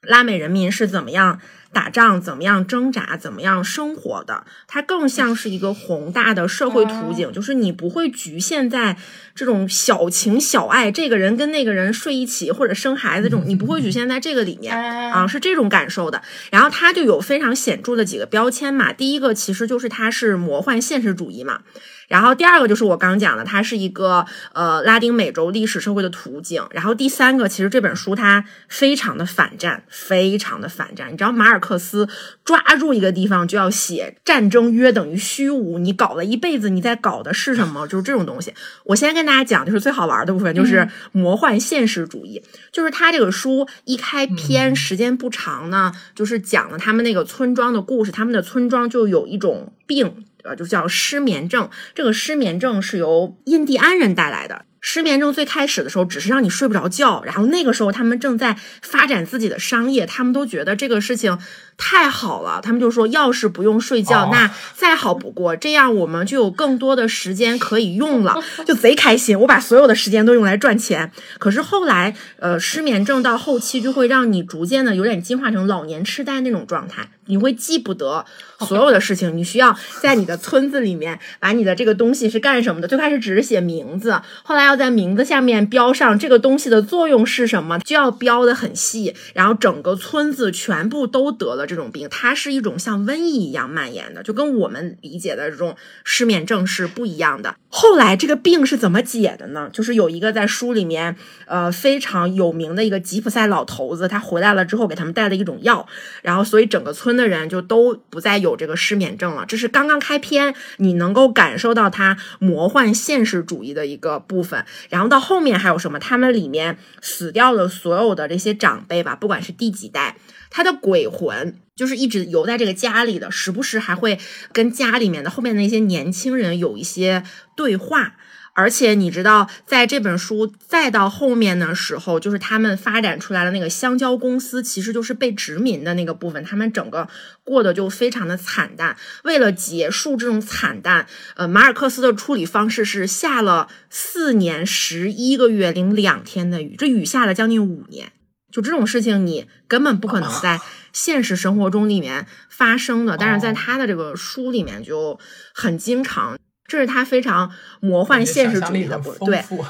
拉美人民是怎么样打仗、怎么样挣扎、怎么样生活的。它更像是一个宏大的社会图景，就是你不会局限在这种小情小爱，这个人跟那个人睡一起或者生孩子这种，你不会局限在这个里面啊，是这种感受的。然后它就有非常显著的几个标签嘛，第一个其实就是它是魔幻现实主义嘛。然后第二个就是我刚讲的，它是一个呃拉丁美洲历史社会的图景。然后第三个，其实这本书它非常的反战，非常的反战。你知道马尔克斯抓住一个地方就要写战争约等于虚无，你搞了一辈子，你在搞的是什么？就是这种东西。我先跟大家讲，就是最好玩的部分，就是魔幻现实主义。嗯、就是他这个书一开篇时间不长呢，就是讲了他们那个村庄的故事。他们的村庄就有一种病。呃，就叫失眠症。这个失眠症是由印第安人带来的。失眠症最开始的时候只是让你睡不着觉，然后那个时候他们正在发展自己的商业，他们都觉得这个事情太好了，他们就说要是不用睡觉，哦那再好不过，这样我们就有更多的时间可以用了，就贼开心。我把所有的时间都用来赚钱。可是后来，呃，失眠症到后期就会让你逐渐的有点进化成老年痴呆那种状态，你会记不得所有的事情，你需要在你的村子里面把你的这个东西是干什么的。最开始只是写名字，后来要在名字下面标上这个东西的作用是什么，就要标的很细，然后整个村子全部都得了这种病，它是一种像瘟疫一样蔓延的，就跟我们理解的这种失眠症是不一样的。后来这个病是怎么解的呢？就是有一个在书里面，呃，非常有名的一个吉普赛老头子，他回来了之后给他们带了一种药，然后所以整个村的人就都不再有这个失眠症了。这是刚刚开篇，你能够感受到它魔幻现实主义的一个部分。然后到后面还有什么？他们里面死掉的所有的这些长辈吧，不管是第几代，他的鬼魂就是一直游在这个家里的，时不时还会跟家里面的后面那些年轻人有一些对话。而且你知道，在这本书再到后面的时候，就是他们发展出来的那个香蕉公司，其实就是被殖民的那个部分，他们整个过得就非常的惨淡。为了结束这种惨淡，呃，马尔克斯的处理方式是下了四年十一个月零两天的雨，这雨下了将近五年。就这种事情，你根本不可能在现实生活中里面发生的，但是在他的这个书里面就很经常。这是他非常魔幻现实主义的。对，《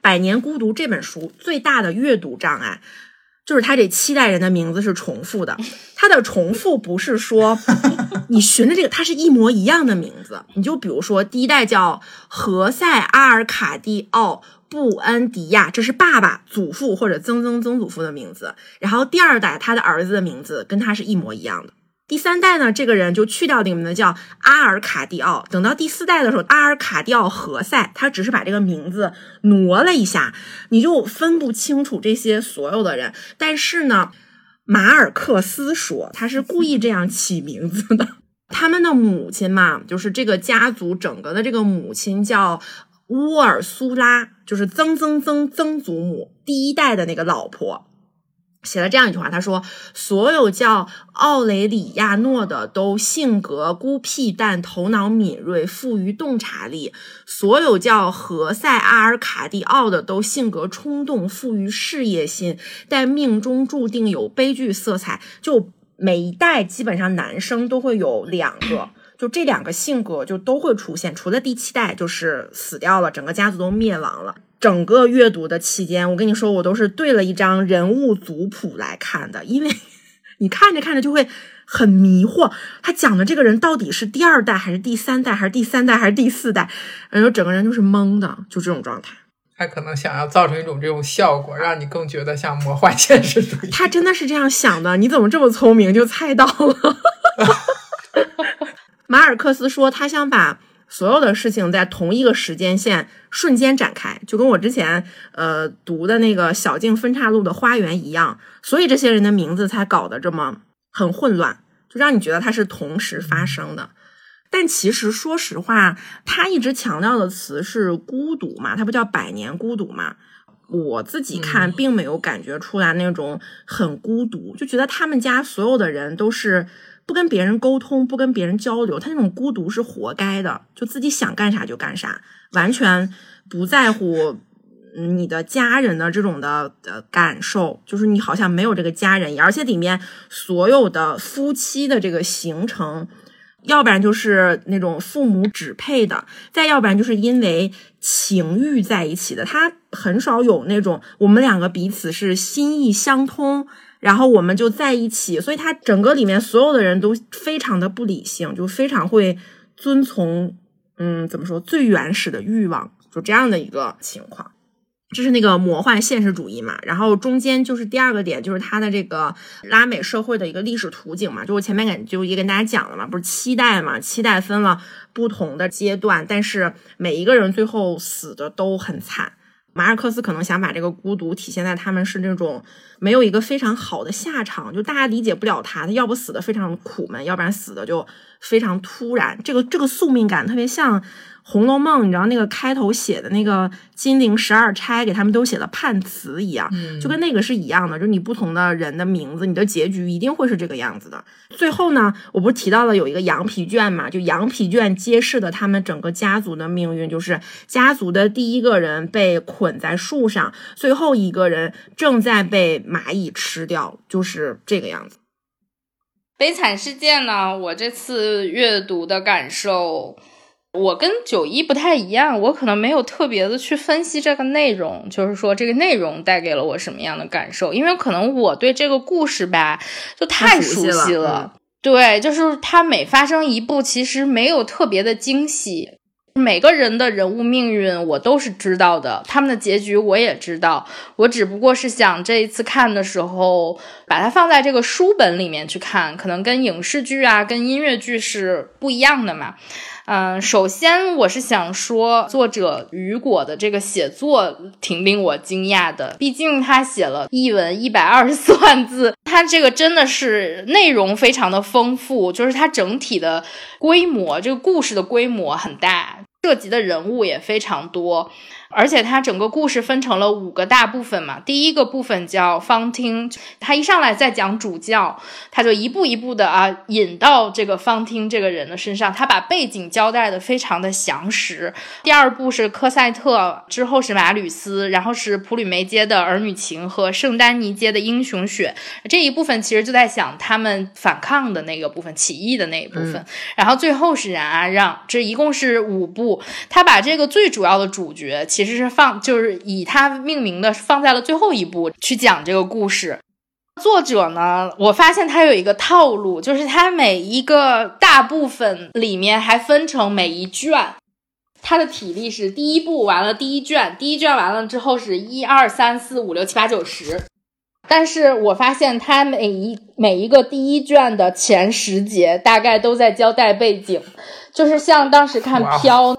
百年孤独》这本书最大的阅读障碍，就是他这七代人的名字是重复的。他的重复不是说 你寻的这个，它是一模一样的名字。你就比如说，第一代叫何塞阿尔卡蒂奥。布恩迪亚，这是爸爸、祖父或者曾曾曾祖父的名字。然后第二代，他的儿子的名字跟他是一模一样的。第三代呢，这个人就去掉这个名字，叫阿尔卡蒂奥。等到第四代的时候，阿尔卡蒂奥何塞，他只是把这个名字挪了一下，你就分不清楚这些所有的人。但是呢，马尔克斯说他是故意这样起名字的。他们的母亲嘛，就是这个家族整个的这个母亲叫乌尔苏拉，就是曾曾曾曾祖母第一代的那个老婆。写了这样一句话，他说：“所有叫奥雷里亚诺的都性格孤僻，但头脑敏锐，富于洞察力；所有叫何塞阿尔卡蒂奥的都性格冲动，富于事业心，但命中注定有悲剧色彩。就每一代基本上男生都会有两个。”就这两个性格就都会出现，除了第七代就是死掉了，整个家族都灭亡了。整个阅读的期间，我跟你说，我都是对了一张人物族谱来看的，因为 你看着看着就会很迷惑，他讲的这个人到底是第二代还是第三代，还是第三代还是第四代，然后整个人就是懵的，就这种状态。他可能想要造成一种这种效果，让你更觉得像魔幻现实主义。他真的是这样想的，你怎么这么聪明就猜到了？马尔克斯说，他想把所有的事情在同一个时间线瞬间展开，就跟我之前呃读的那个小径分岔路的花园一样，所以这些人的名字才搞得这么很混乱，就让你觉得它是同时发生的。但其实说实话，他一直强调的词是孤独嘛，他不叫百年孤独嘛。我自己看并没有感觉出来那种很孤独，就觉得他们家所有的人都是。不跟别人沟通，不跟别人交流，他那种孤独是活该的，就自己想干啥就干啥，完全不在乎你的家人的这种的呃感受，就是你好像没有这个家人，而且里面所有的夫妻的这个形成，要不然就是那种父母指配的，再要不然就是因为情欲在一起的，他很少有那种我们两个彼此是心意相通。然后我们就在一起，所以他整个里面所有的人都非常的不理性，就非常会遵从，嗯，怎么说最原始的欲望，就这样的一个情况。这是那个魔幻现实主义嘛，然后中间就是第二个点，就是它的这个拉美社会的一个历史图景嘛，就我前面给就也跟大家讲了嘛，不是期待嘛，期待分了不同的阶段，但是每一个人最后死的都很惨。马尔克斯可能想把这个孤独体现在他们是那种没有一个非常好的下场，就大家理解不了他，他要不死的非常苦闷，要不然死的就非常突然，这个这个宿命感特别像。《红楼梦》，你知道那个开头写的那个金陵十二钗，给他们都写了判词一样，就跟那个是一样的。就是你不同的人的名字，你的结局一定会是这个样子的。最后呢，我不是提到了有一个羊皮卷嘛？就羊皮卷揭示的他们整个家族的命运，就是家族的第一个人被捆在树上，最后一个人正在被蚂蚁吃掉，就是这个样子。悲惨世界呢？我这次阅读的感受。我跟九一不太一样，我可能没有特别的去分析这个内容，就是说这个内容带给了我什么样的感受，因为可能我对这个故事吧就太熟悉了。对，就是它每发生一步，其实没有特别的惊喜。每个人的人物命运我都是知道的，他们的结局我也知道。我只不过是想这一次看的时候，把它放在这个书本里面去看，可能跟影视剧啊、跟音乐剧是不一样的嘛。嗯，首先我是想说，作者雨果的这个写作挺令我惊讶的。毕竟他写了译文一百二十四万字，他这个真的是内容非常的丰富，就是它整体的规模，这个故事的规模很大，涉及的人物也非常多。而且它整个故事分成了五个大部分嘛，第一个部分叫方汀，他一上来在讲主教，他就一步一步的啊引到这个方汀这个人的身上，他把背景交代的非常的详实。第二部是科赛特，之后是马吕斯，然后是普吕梅街的儿女情和圣丹尼街的英雄血，这一部分其实就在想他们反抗的那个部分，起义的那一部分。然后最后是冉阿让，这一共是五部，他把这个最主要的主角。其实是放，就是以它命名的，放在了最后一步去讲这个故事。作者呢，我发现他有一个套路，就是他每一个大部分里面还分成每一卷，他的体力是第一步完了第一卷，第一卷完了之后是一二三四五六七八九十。但是我发现他每一每一个第一卷的前十节大概都在交代背景。就是像当时看《飘 》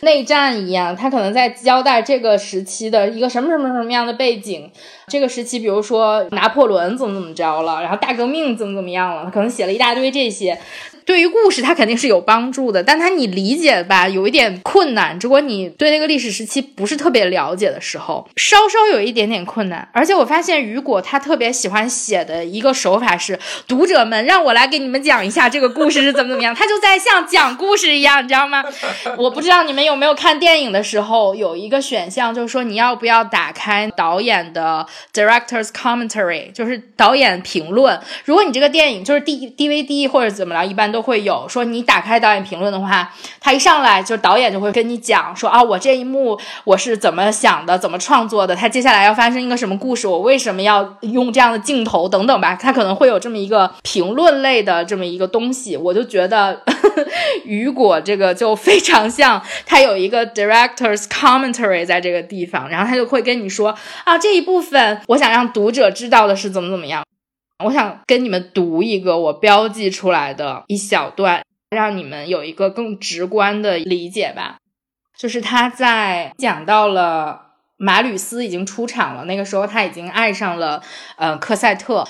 内战一样，他可能在交代这个时期的一个什么什么什么样的背景。这个时期，比如说拿破仑怎么怎么着了，然后大革命怎么怎么样了，他可能写了一大堆这些。对于故事，它肯定是有帮助的，但它你理解吧，有一点困难。如果你对那个历史时期不是特别了解的时候，稍稍有一点点困难。而且我发现雨果他特别喜欢写的一个手法是，读者们让我来给你们讲一下这个故事是怎么怎么样，他就在像讲故故事一样，你知道吗？我不知道你们有没有看电影的时候，有一个选项就是说你要不要打开导演的 director's commentary，就是导演评论。如果你这个电影就是 D DVD 或者怎么了，一般都。都会有说，你打开导演评论的话，他一上来就导演就会跟你讲说啊，我这一幕我是怎么想的，怎么创作的，他接下来要发生一个什么故事，我为什么要用这样的镜头等等吧，他可能会有这么一个评论类的这么一个东西，我就觉得 雨果这个就非常像，他有一个 director's commentary 在这个地方，然后他就会跟你说啊，这一部分我想让读者知道的是怎么怎么样。我想跟你们读一个我标记出来的一小段，让你们有一个更直观的理解吧。就是他在讲到了马吕斯已经出场了，那个时候他已经爱上了呃克赛特。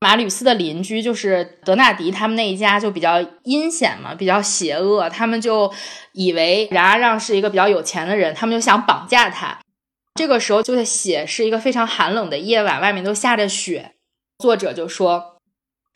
马吕斯的邻居就是德纳迪他们那一家就比较阴险嘛，比较邪恶，他们就以为冉阿让是一个比较有钱的人，他们就想绑架他。这个时候就在写是一个非常寒冷的夜晚，外面都下着雪。作者就说：“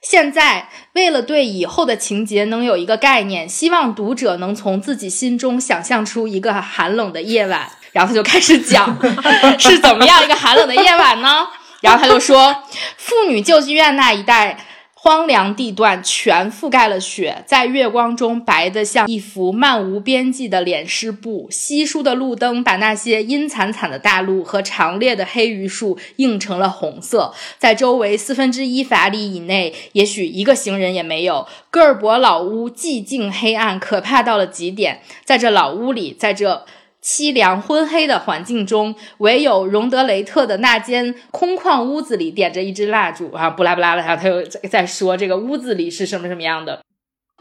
现在为了对以后的情节能有一个概念，希望读者能从自己心中想象出一个寒冷的夜晚。”然后他就开始讲 是怎么样一个寒冷的夜晚呢？然后他就说：“妇女救济院那一带。”荒凉地段全覆盖了雪，在月光中白得像一幅漫无边际的脸湿布。稀疏的路灯把那些阴惨惨的大路和长烈的黑榆树映成了红色。在周围四分之一法里以内，也许一个行人也没有。戈尔伯老屋寂静黑暗，可怕到了极点。在这老屋里，在这。凄凉昏黑的环境中，唯有荣德雷特的那间空旷屋子里点着一支蜡烛啊，布拉布拉的，然后他又在说这个屋子里是什么什么样的。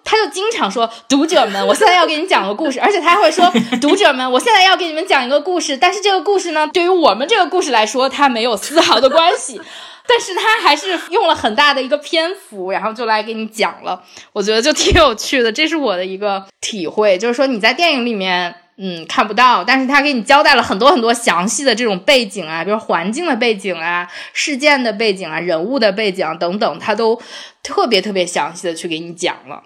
他就经常说：“读者们，我现在要给你讲个故事。”而且他还会说：“读者们，我现在要给你们讲一个故事。”但是这个故事呢，对于我们这个故事来说，它没有丝毫的关系。但是他还是用了很大的一个篇幅，然后就来给你讲了，我觉得就挺有趣的，这是我的一个体会，就是说你在电影里面。嗯，看不到，但是他给你交代了很多很多详细的这种背景啊，比如环境的背景啊、事件的背景啊、人物的背景等等，他都特别特别详细的去给你讲了。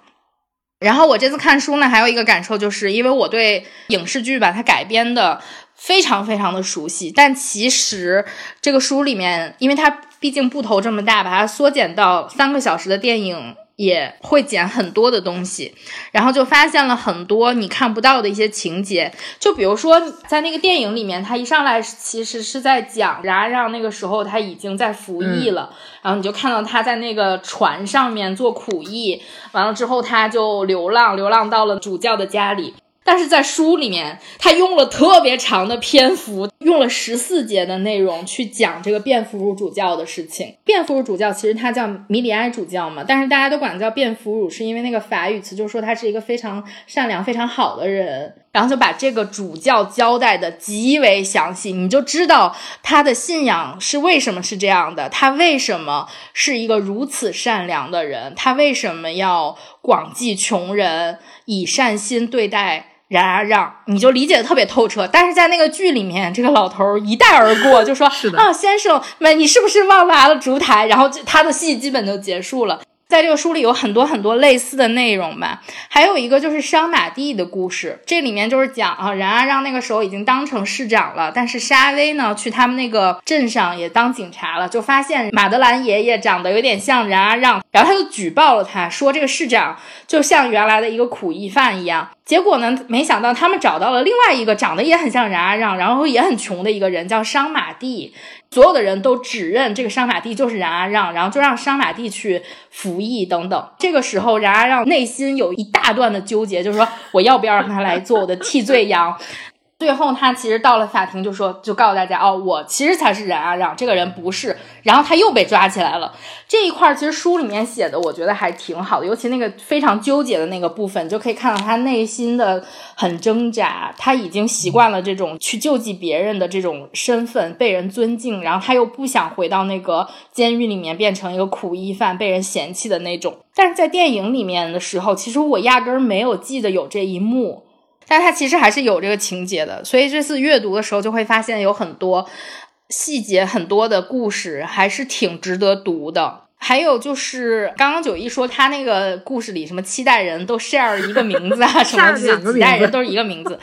然后我这次看书呢，还有一个感受，就是因为我对影视剧吧，它改编的非常非常的熟悉，但其实这个书里面，因为它毕竟部头这么大，把它缩减到三个小时的电影。也会剪很多的东西，然后就发现了很多你看不到的一些情节。就比如说，在那个电影里面，他一上来其实是在讲冉阿让那个时候他已经在服役了，然后你就看到他在那个船上面做苦役，完了之后他就流浪，流浪到了主教的家里。但是在书里面，他用了特别长的篇幅，用了十四节的内容去讲这个卞福如主教的事情。卞福如主教其实他叫米里埃主教嘛，但是大家都管他叫卞福如，是因为那个法语词就是说他是一个非常善良、非常好的人。然后就把这个主教交代的极为详细，你就知道他的信仰是为什么是这样的，他为什么是一个如此善良的人，他为什么要广济穷人，以善心对待。冉阿让，你就理解的特别透彻。但是在那个剧里面，这个老头一带而过，就说：“啊，先生们，你是不是忘拿了烛台？”然后他的戏基本就结束了。在这个书里有很多很多类似的内容吧，还有一个就是商马蒂的故事，这里面就是讲啊，冉阿让那个时候已经当成市长了，但是沙威呢去他们那个镇上也当警察了，就发现马德兰爷爷长得有点像冉阿让，然后他就举报了他，说这个市长就像原来的一个苦役犯一样。结果呢，没想到他们找到了另外一个长得也很像冉阿让，然后也很穷的一个人，叫商马蒂。所有的人都指认这个商马蒂就是冉阿让，然后就让商马蒂去服役等等。这个时候，冉阿让内心有一大段的纠结，就是说我要不要让他来做我的替罪羊。最后，他其实到了法庭，就说，就告诉大家，哦，我其实才是冉阿让，这个人不是。然后他又被抓起来了。这一块其实书里面写的，我觉得还挺好的，尤其那个非常纠结的那个部分，就可以看到他内心的很挣扎。他已经习惯了这种去救济别人的这种身份，被人尊敬，然后他又不想回到那个监狱里面变成一个苦役犯，被人嫌弃的那种。但是在电影里面的时候，其实我压根儿没有记得有这一幕。但它其实还是有这个情节的，所以这次阅读的时候就会发现有很多细节、很多的故事还是挺值得读的。还有就是刚刚九一说他那个故事里什么七代人都 share 一个名字啊，什么几代人都是一个名字。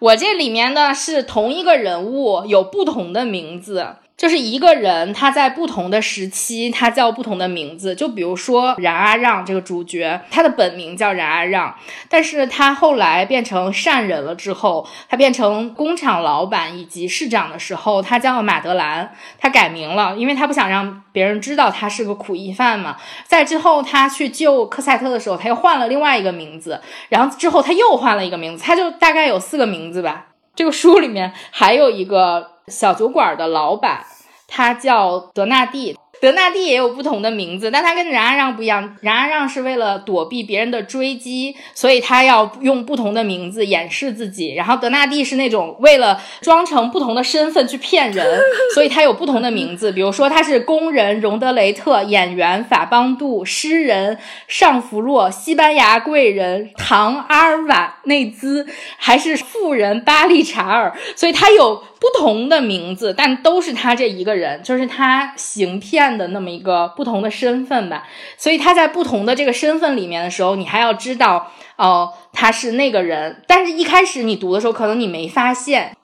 我这里面呢是同一个人物有不同的名字。就是一个人，他在不同的时期，他叫不同的名字。就比如说冉阿让这个主角，他的本名叫冉阿让，但是他后来变成善人了之后，他变成工厂老板以及市长的时候，他叫马德兰，他改名了，因为他不想让别人知道他是个苦役犯嘛。在之后，他去救科赛特的时候，他又换了另外一个名字，然后之后他又换了一个名字，他就大概有四个名字吧。这个书里面还有一个。小酒馆的老板，他叫德纳蒂。德纳蒂也有不同的名字，但他跟冉阿让不一样。冉阿让是为了躲避别人的追击，所以他要用不同的名字掩饰自己。然后德纳蒂是那种为了装成不同的身份去骗人，所以他有不同的名字。比如说他是工人荣德雷特，演员法邦杜，诗人尚弗洛，西班牙贵人唐阿尔瓦内兹，还是富人巴利查尔。所以他有。不同的名字，但都是他这一个人，就是他行骗的那么一个不同的身份吧。所以他在不同的这个身份里面的时候，你还要知道哦，他是那个人。但是一开始你读的时候，可能你没发现，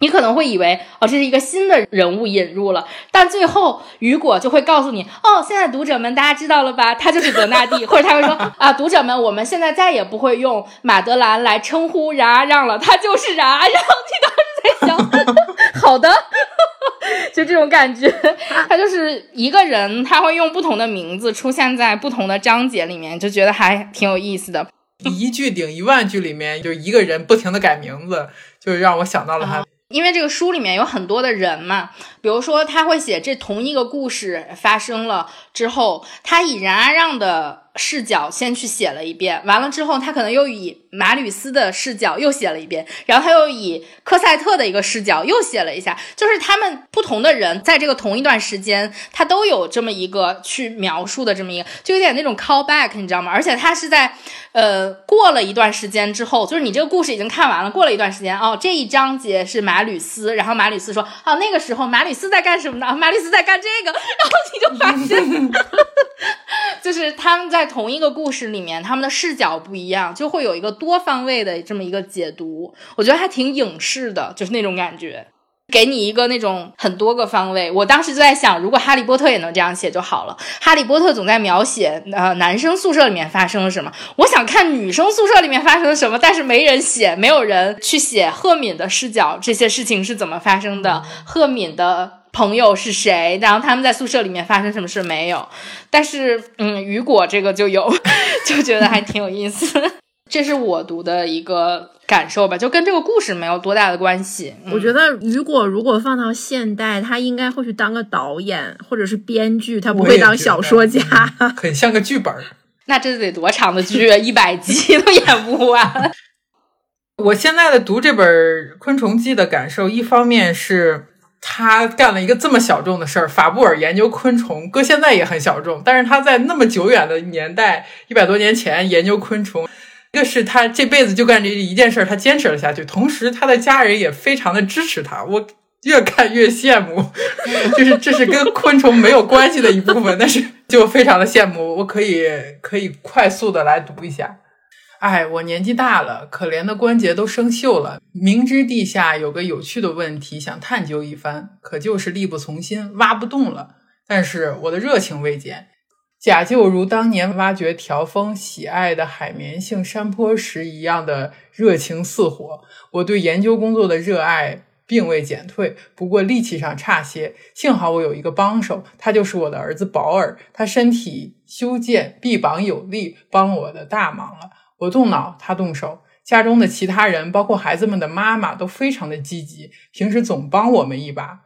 你可能会以为哦，这是一个新的人物引入了。但最后雨果就会告诉你，哦，现在读者们大家知道了吧？他就是德纳蒂，或者他会说啊，读者们，我们现在再也不会用马德兰来称呼冉阿让了，他就是冉阿让。你当时在。想 好的，就这种感觉，他就是一个人，他会用不同的名字出现在不同的章节里面，就觉得还挺有意思的。一句顶一万句里面，就一个人不停的改名字，就让我想到了他。因为这个书里面有很多的人嘛，比如说他会写这同一个故事发生了之后，他以冉阿让的。视角先去写了一遍，完了之后，他可能又以马吕斯的视角又写了一遍，然后他又以科赛特的一个视角又写了一下，就是他们不同的人在这个同一段时间，他都有这么一个去描述的这么一个，就有点那种 call back，你知道吗？而且他是在呃过了一段时间之后，就是你这个故事已经看完了，过了一段时间哦，这一章节是马吕斯，然后马吕斯说，哦，那个时候马吕斯在干什么呢？玛丽斯在干这个，然后你就发现，就是他们在同一个故事里面，他们的视角不一样，就会有一个多方位的这么一个解读，我觉得还挺影视的，就是那种感觉。给你一个那种很多个方位，我当时就在想，如果哈利波特也能这样写就好了。哈利波特总在描写呃男生宿舍里面发生了什么，我想看女生宿舍里面发生了什么，但是没人写，没有人去写赫敏的视角，这些事情是怎么发生的，赫敏的朋友是谁，然后他们在宿舍里面发生什么事没有。但是嗯，雨果这个就有，就觉得还挺有意思。这是我读的一个感受吧，就跟这个故事没有多大的关系。我觉得雨果如果放到现代，他应该会去当个导演或者是编剧，他不会当小说家。很像个剧本。那这得多长的剧啊？一百集都演不完。我现在的读这本《昆虫记》的感受，一方面是他干了一个这么小众的事儿，法布尔研究昆虫，搁现在也很小众，但是他在那么久远的年代，一百多年前研究昆虫。一个是他这辈子就干这一件事，他坚持了下去。同时，他的家人也非常的支持他。我越看越羡慕，就是这是跟昆虫没有关系的一部分，但是就非常的羡慕。我可以可以快速的来读一下。哎，我年纪大了，可怜的关节都生锈了。明知地下有个有趣的问题，想探究一番，可就是力不从心，挖不动了。但是我的热情未减。假就如当年挖掘条峰喜爱的海绵性山坡时一样的热情似火。我对研究工作的热爱并未减退，不过力气上差些。幸好我有一个帮手，他就是我的儿子保尔。他身体修健，臂膀有力，帮我的大忙了。我动脑，他动手。家中的其他人，包括孩子们的妈妈，都非常的积极，平时总帮我们一把。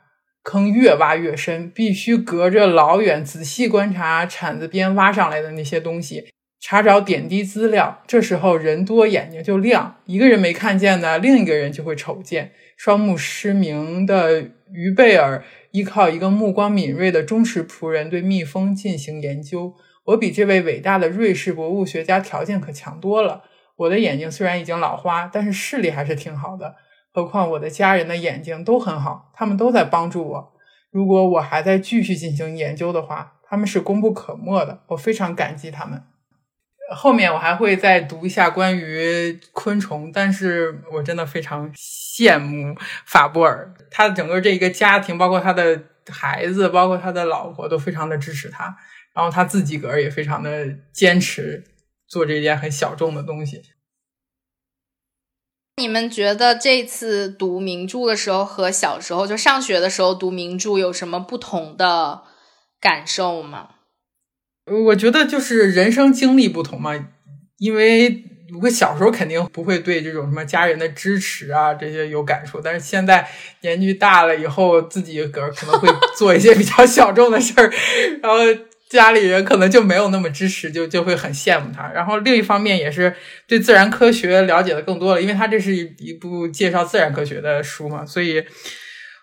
坑越挖越深，必须隔着老远仔细观察铲子边挖上来的那些东西，查找点滴资料。这时候人多眼睛就亮，一个人没看见呢，另一个人就会瞅见。双目失明的于贝尔依靠一个目光敏锐的忠实仆人对蜜蜂进行研究。我比这位伟大的瑞士博物学家条件可强多了。我的眼睛虽然已经老花，但是视力还是挺好的。何况我的家人的眼睛都很好，他们都在帮助我。如果我还在继续进行研究的话，他们是功不可没的，我非常感激他们。后面我还会再读一下关于昆虫，但是我真的非常羡慕法布尔，他整个这一个家庭，包括他的孩子，包括他的老婆，都非常的支持他。然后他自己个儿也非常的坚持做这件很小众的东西。你们觉得这次读名著的时候和小时候就上学的时候读名著有什么不同的感受吗？我觉得就是人生经历不同嘛，因为我小时候肯定不会对这种什么家人的支持啊这些有感触，但是现在年纪大了以后，自己个可能会做一些比较小众的事儿，然后。家里人可能就没有那么支持，就就会很羡慕他。然后另一方面也是对自然科学了解的更多了，因为他这是一一部介绍自然科学的书嘛，所以。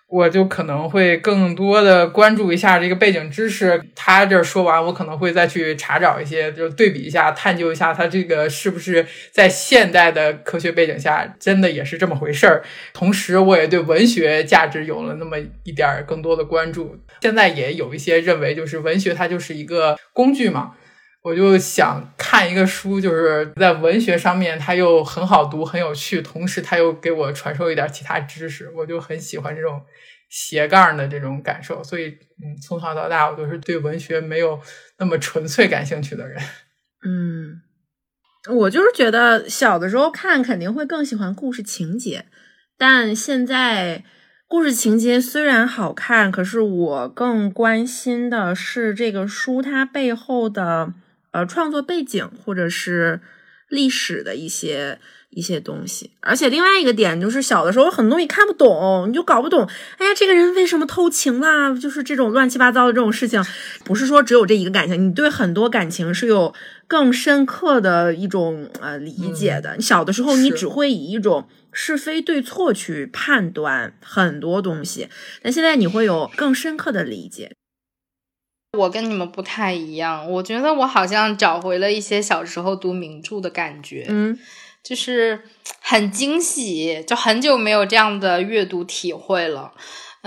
我就可能会更多的关注一下这个背景知识。他这说完，我可能会再去查找一些，就对比一下，探究一下他这个是不是在现代的科学背景下真的也是这么回事儿。同时，我也对文学价值有了那么一点儿更多的关注。现在也有一些认为，就是文学它就是一个工具嘛。我就想看一个书，就是在文学上面，它又很好读、很有趣，同时它又给我传授一点其他知识，我就很喜欢这种斜杠的这种感受。所以，嗯，从小到大，我都是对文学没有那么纯粹感兴趣的人。嗯，我就是觉得小的时候看肯定会更喜欢故事情节，但现在故事情节虽然好看，可是我更关心的是这个书它背后的。呃，创作背景或者是历史的一些一些东西。而且另外一个点就是，小的时候很多东西看不懂，你就搞不懂。哎呀，这个人为什么偷情啦？就是这种乱七八糟的这种事情，不是说只有这一个感情，你对很多感情是有更深刻的一种呃理解的。小的时候你只会以一种是非对错去判断很多东西，但现在你会有更深刻的理解。我跟你们不太一样，我觉得我好像找回了一些小时候读名著的感觉，嗯就是很惊喜，就很久没有这样的阅读体会了。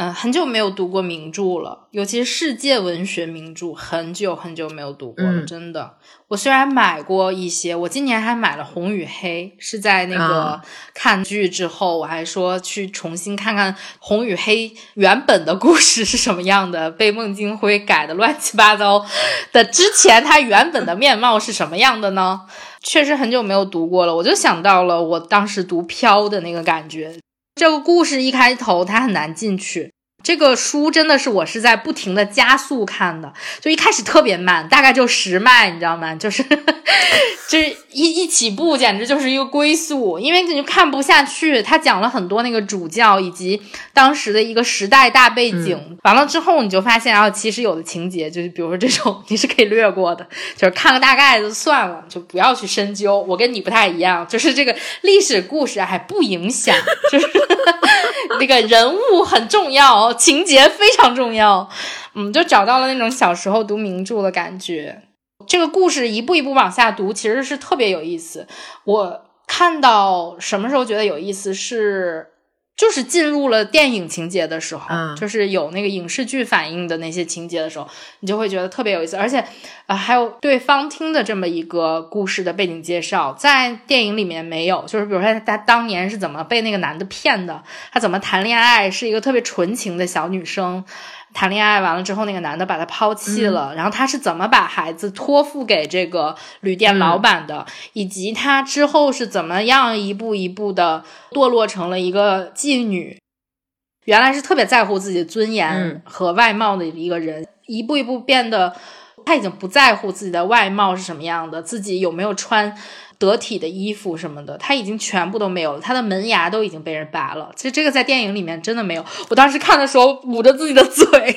嗯，很久没有读过名著了，尤其是世界文学名著，很久很久没有读过了，嗯真的。我虽然买过一些，我今年还买了《红与黑》，是在那个啊看剧之后，我还说去重新看看《红与黑》原本的故事是什么样的，被孟京辉改的乱七八糟的。之前他原本的面貌是什么样的呢？确实很久没有读过了，我就想到了我当时读《飘》的那个感觉。这个故事一开头他很难进去。这个书真的是我是在不停的加速看的，就一开始特别慢，大概就十迈，你知道吗？就是就是一一起步，简直就是一个龟速，因为你就看不下去。他讲了很多那个主教以及当时的一个时代大背景，完了之后你就发现，然后，其实有的情节就是，比如说这种你是可以略过的，就是看个大概就算了，就不要去深究。我跟你不太一样，就是这个历史故事还不影响，就是 那个人物很重要，情节非常重要。嗯，就找到了那种小时候读名著的感觉。这个故事一步一步往下读，其实是特别有意思。我看到什么时候觉得有意思是。就是进入了电影情节的时候，嗯就是有那个影视剧反映的那些情节的时候，你就会觉得特别有意思。而且，啊、还有对方听的这么一个故事的背景介绍，在电影里面没有。就是比如说他当年是怎么被那个男的骗的，他怎么谈恋爱，是一个特别纯情的小女生。谈恋爱完了之后，那个男的把她抛弃了，然后他是怎么把孩子托付给这个旅店老板的，以及他之后是怎么样一步一步的堕落成了一个妓女。原来是特别在乎自己的尊严嗯。和外貌的一个人，一步一步变得他已经不在乎自己的外貌是什么样的，自己有没有穿得体的衣服什么的，他已经全部都没有了，他的门牙都已经被人拔了。其实这个在电影里面真的没有，我当时看的时候捂着自己的嘴，为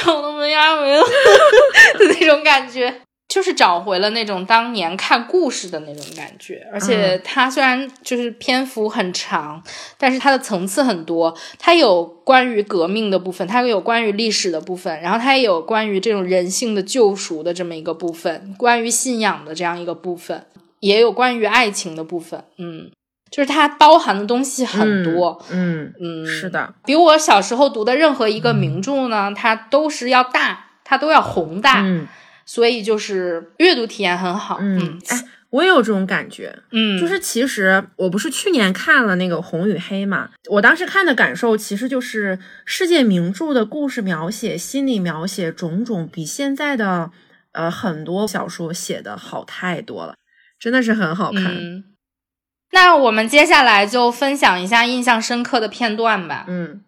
什么我的门牙没有 的那种感觉。就是找回了那种当年看故事的那种感觉，而且它虽然就是篇幅很长，但是它的层次很多。它有关于革命的部分，它有关于历史的部分，然后它也有关于这种人性的救赎的这么一个部分，关于信仰的这样一个部分，也有关于爱情的部分。嗯，就是它包含的东西很多。嗯，嗯，是的，比我小时候读的任何一个名著呢，它都是要大，它都要宏大。嗯所以就是阅读体验很好。嗯，哎，我也有这种感觉，嗯，就是其实我不是去年看了那个《红与黑》嘛，我当时看的感受其实就是世界名著的故事描写、心理描写种种，比现在的呃很多小说写的好太多了，真的是很好看。嗯。那我们接下来就分享一下印象深刻的片段吧。嗯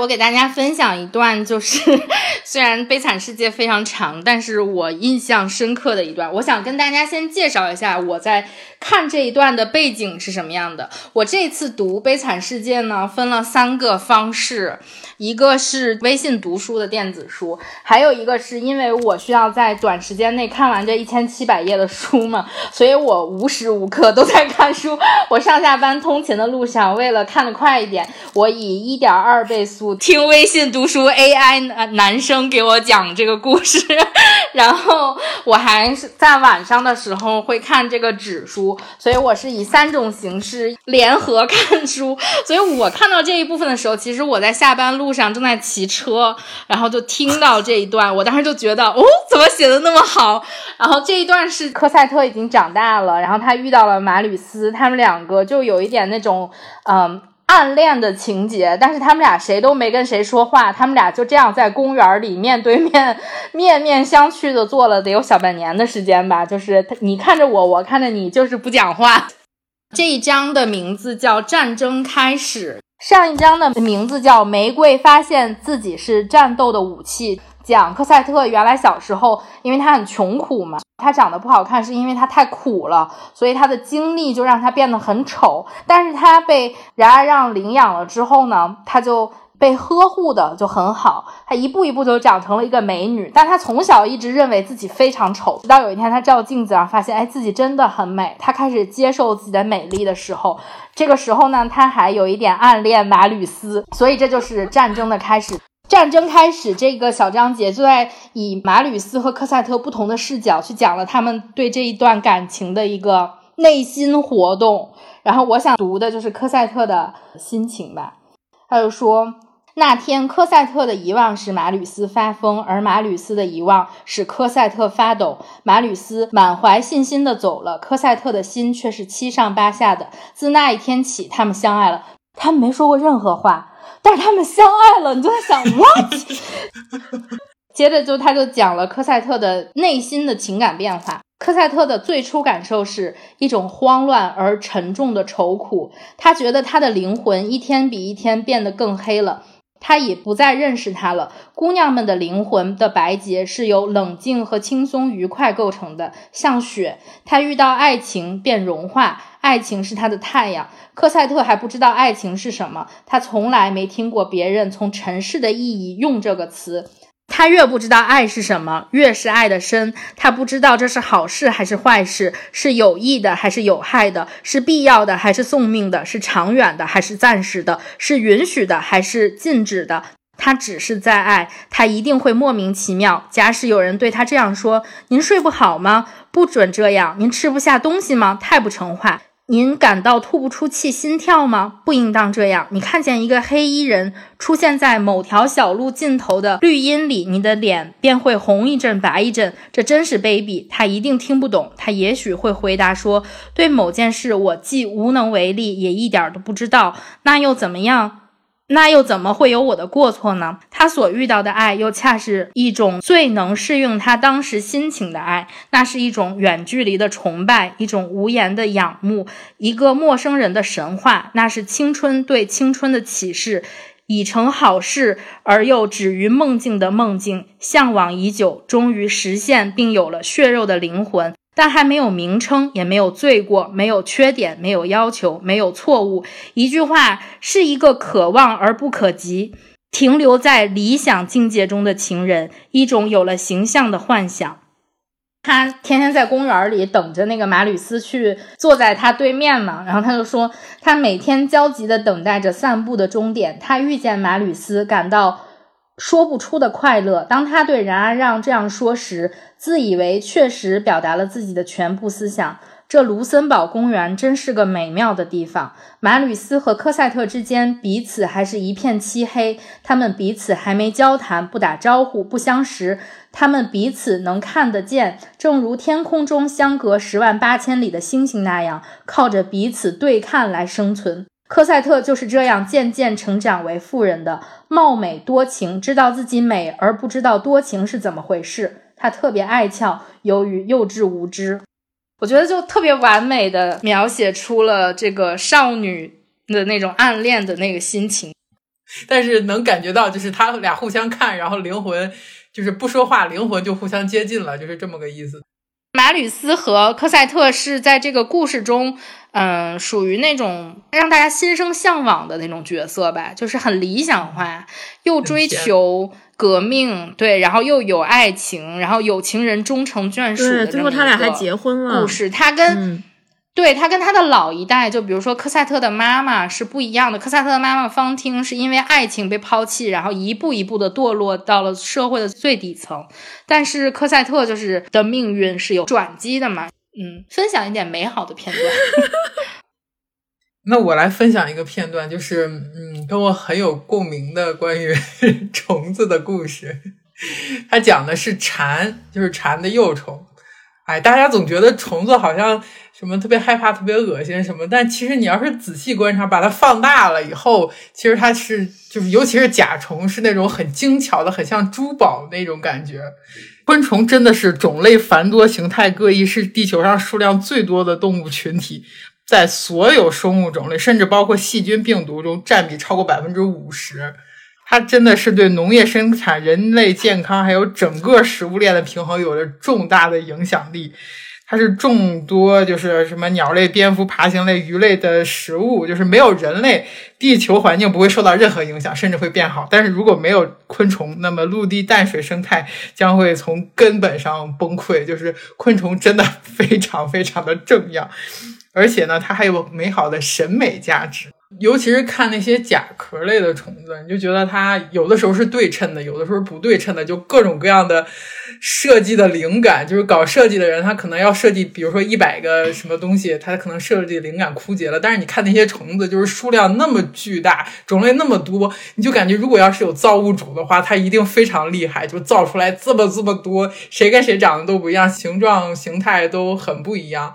我给大家分享一段，就是 虽然《悲惨世界》非常长，但是我印象深刻的一段。我想跟大家先介绍一下我在看这一段的背景是什么样的。我这次读《悲惨世界》呢，分了三个方式，一个是微信读书的电子书，还有一个是因为我需要在短时间内看完这一千七百页的书嘛，所以我无时无刻都在看书。我上下班通勤的路上，为了看得快一点，我以一点二倍速听微信读书 AI 男男生给我讲这个故事，然后我还是在晚上的时候会看这个纸书，所以我是以三种形式联合看书。所以我看到这一部分的时候，其实我在下班路上正在骑车，然后就听到这一段，我当时就觉得哦，怎么写的那么好？然后这一段是科赛特已经长大了，然后他遇到了马吕斯，他们两个就有一点那种嗯。暗恋的情节，但是他们俩谁都没跟谁说话，他们俩就这样在公园里面对面面面相觑的坐了得有小半年的时间吧，就是你看着我，我看着你，就是不讲话。这一章的名字叫《战争开始》，上一章的名字叫《玫瑰发现自己是战斗的武器》。讲科赛特原来小时候，因为他很穷苦嘛，他长得不好看，是因为他太苦了，所以他的经历就让他变得很丑。但是他被冉阿让领养了之后呢，他就被呵护的就很好，他一步一步就长成了一个美女。但他从小一直认为自己非常丑，直到有一天他照镜子啊，发现哎自己真的很美，他开始接受自己的美丽的时候，这个时候呢，他还有一点暗恋马吕斯，所以这就是战争的开始。战争开始，这个小章节就在以马吕斯和科赛特不同的视角去讲了他们对这一段感情的一个内心活动。然后我想读的就是科赛特的心情吧。他就说，那天科赛特的遗忘使马吕斯发疯，而马吕斯的遗忘使科赛特发抖。马吕斯满怀信心的走了，科赛特的心却是七上八下的。自那一天起，他们相爱了。他们没说过任何话。但是他们相爱了，你就在想 what？接着就他就讲了科赛特的内心的情感变化。科赛特的最初感受是一种慌乱而沉重的愁苦，他觉得他的灵魂一天比一天变得更黑了。他已不再认识他了。姑娘们的灵魂的白洁是由冷静和轻松愉快构成的，像雪。他遇到爱情便融化，爱情是他的太阳。科赛特还不知道爱情是什么，他从来没听过别人从尘世的意义用这个词。他越不知道爱是什么，越是爱的深。他不知道这是好事还是坏事，是有益的还是有害的，是必要的还是送命的，是长远的还是暂时的，是允许的还是禁止的。他只是在爱，他一定会莫名其妙。假使有人对他这样说：“您睡不好吗？不准这样。您吃不下东西吗？太不成话。”您感到吐不出气、心跳吗？不应当这样。你看见一个黑衣人出现在某条小路尽头的绿荫里，你的脸便会红一阵、白一阵。这真是卑鄙。他一定听不懂。他也许会回答说：“对某件事，我既无能为力，也一点都不知道。那又怎么样？”那又怎么会有我的过错呢？他所遇到的爱，又恰是一种最能适应他当时心情的爱。那是一种远距离的崇拜，一种无言的仰慕，一个陌生人的神话。那是青春对青春的启示，已成好事而又止于梦境的梦境，向往已久，终于实现，并有了血肉的灵魂。但还没有名称，也没有罪过，没有缺点，没有要求，没有错误。一句话，是一个可望而不可及，停留在理想境界中的情人，一种有了形象的幻想。他天天在公园里等着那个马吕斯去坐在他对面嘛，然后他就说，他每天焦急地等待着散步的终点。他遇见马吕斯，感到。说不出的快乐。当他对冉阿让这样说时，自以为确实表达了自己的全部思想。这卢森堡公园真是个美妙的地方。马吕斯和科赛特之间彼此还是一片漆黑，他们彼此还没交谈，不打招呼，不相识。他们彼此能看得见，正如天空中相隔十万八千里的星星那样，靠着彼此对看来生存。科赛特就是这样渐渐成长为富人的，貌美多情，知道自己美而不知道多情是怎么回事。他特别爱俏，由于幼稚无知，我觉得就特别完美的描写出了这个少女的那种暗恋的那个心情。但是能感觉到，就是他俩互相看，然后灵魂就是不说话，灵魂就互相接近了，就是这么个意思。马吕斯和科赛特是在这个故事中。嗯，属于那种让大家心生向往的那种角色吧，就是很理想化，又追求革命，对，然后又有爱情，然后有情人终成眷属的最后他俩还结婚了。故事，他跟对他跟他的老一代，就比如说科赛特的妈妈是不一样的。科赛特的妈妈方汀是因为爱情被抛弃，然后一步一步的堕落到了社会的最底层，但是科赛特就是的命运是有转机的嘛。嗯，分享一点美好的片段。那我来分享一个片段，就是嗯，跟我很有共鸣的关于 虫子的故事。它讲的是蝉，就是蝉的幼虫。哎，大家总觉得虫子好像什么特别害怕、特别恶心什么，但其实你要是仔细观察，把它放大了以后，其实它是就是，尤其是甲虫，是那种很精巧的，很像珠宝那种感觉。昆虫真的是种类繁多、形态各异，是地球上数量最多的动物群体，在所有生物种类，甚至包括细菌、病毒中占比超过百分之五十。它真的是对农业生产、人类健康还有整个食物链的平衡有着重大的影响力。它是众多就是什么鸟类、蝙蝠、爬行类、鱼类的食物，就是没有人类，地球环境不会受到任何影响，甚至会变好。但是如果没有昆虫，那么陆地淡水生态将会从根本上崩溃。就是昆虫真的非常非常的重要，而且呢，它还有美好的审美价值。尤其是看那些甲壳类的虫子，你就觉得它有的时候是对称的，有的时候不对称的，就各种各样的设计的灵感。就是搞设计的人，他可能要设计，比如说一百个什么东西，他可能设计灵感枯竭了。但是你看那些虫子，就是数量那么巨大，种类那么多，你就感觉如果要是有造物主的话，他一定非常厉害，就造出来这么这么多，谁跟谁长得都不一样，形状形态都很不一样。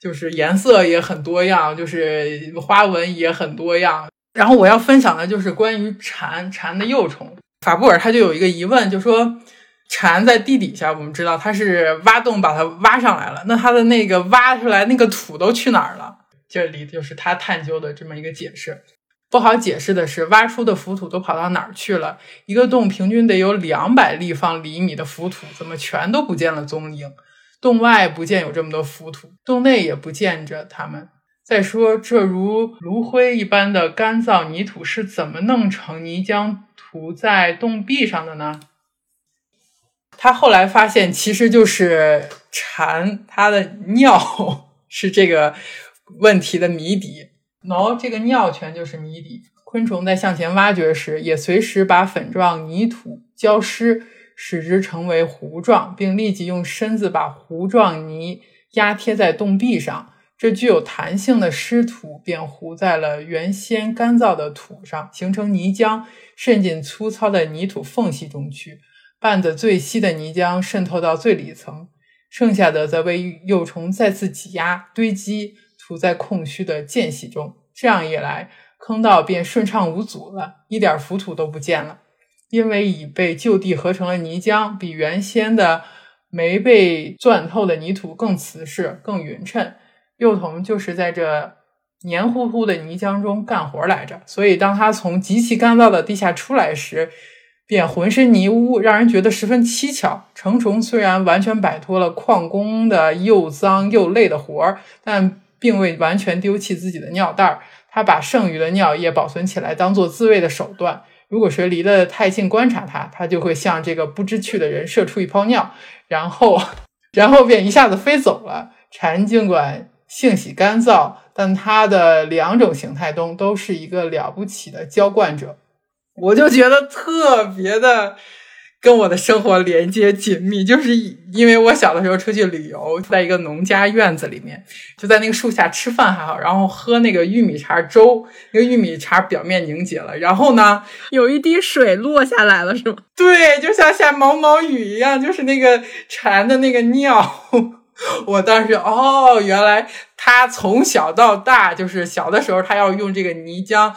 就是颜色也很多样，就是花纹也很多样。然后我要分享的就是关于蝉，蝉的幼虫。法布尔他就有一个疑问，就说蝉在地底下，我们知道它是挖洞把它挖上来了，那它的那个挖出来那个土都去哪儿了？这里就是他探究的这么一个解释。不好解释的是，挖出的浮土都跑到哪儿去了？一个洞平均得有两百立方厘米的浮土，怎么全都不见了踪影？洞外不见有这么多浮土，洞内也不见着它们。再说，这如炉灰一般的干燥泥土是怎么弄成泥浆涂在洞壁上的呢？他后来发现，其实就是蝉它的尿是这个问题的谜底。喏，这个尿泉就是谜底。昆虫在向前挖掘时，也随时把粉状泥土浇湿。使之成为糊状，并立即用身子把糊状泥压贴在洞壁上。这具有弹性的湿土便糊在了原先干燥的土上，形成泥浆，渗进粗糙的泥土缝隙中去。拌得最稀的泥浆渗透到最里层，剩下的则被幼虫再次挤压堆积，涂在空虚的间隙中。这样一来，坑道便顺畅无阻了，一点浮土都不见了。因为已被就地合成了泥浆，比原先的没被钻透的泥土更瓷实、更匀称。幼童就是在这黏糊糊的泥浆中干活来着，所以当他从极其干燥的地下出来时，便浑身泥污，让人觉得十分蹊跷。成虫虽然完全摆脱了矿工的又脏又累的活儿，但并未完全丢弃自己的尿袋儿，他把剩余的尿液保存起来，当做自卫的手段。如果谁离得太近观察它，它就会向这个不知趣的人射出一泡尿，然后，然后便一下子飞走了。蝉尽管性喜干燥，但它的两种形态中都是一个了不起的浇灌者，我就觉得特别的。跟我的生活连接紧密，就是因为我小的时候出去旅游，在一个农家院子里面，就在那个树下吃饭还好，然后喝那个玉米碴粥，那个玉米碴表面凝结了，然后呢，有一滴水落下来了，是吗？对，就像下毛毛雨一样，就是那个蝉的那个尿。我当时哦，原来他从小到大，就是小的时候，他要用这个泥浆。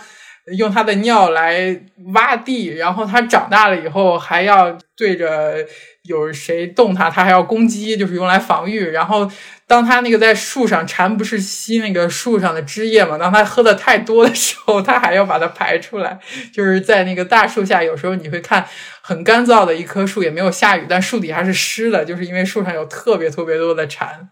用它的尿来挖地，然后它长大了以后还要对着有谁动它，它还要攻击，就是用来防御。然后当它那个在树上，蝉不是吸那个树上的汁液嘛？当它喝的太多的时候，它还要把它排出来。就是在那个大树下，有时候你会看很干燥的一棵树，也没有下雨，但树底下是湿的，就是因为树上有特别特别多的蝉。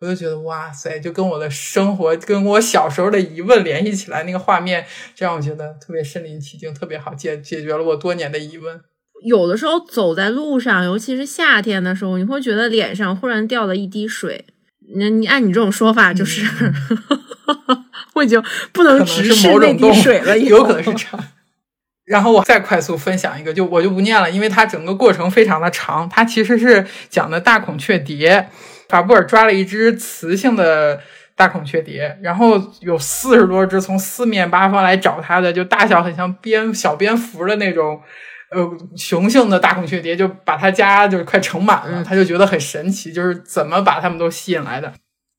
我就觉得哇塞，就跟我的生活，跟我小时候的疑问联系起来，那个画面，这让我觉得特别身临其境，特别好解解决了我多年的疑问。有的时候走在路上，尤其是夏天的时候，你会觉得脸上忽然掉了一滴水。那你按你这种说法，就是我已经不能直视那滴水了，有可能是这样。然后我再快速分享一个，就我就不念了，因为它整个过程非常的长。它其实是讲的大孔雀蝶。法布尔抓了一只雌性的大孔雀蝶，然后有四十多只从四面八方来找它的，就大小很像蝙小蝙蝠的那种，呃，雄性的大孔雀蝶就把他家就是快盛满了，他就觉得很神奇，就是怎么把它们都吸引来的。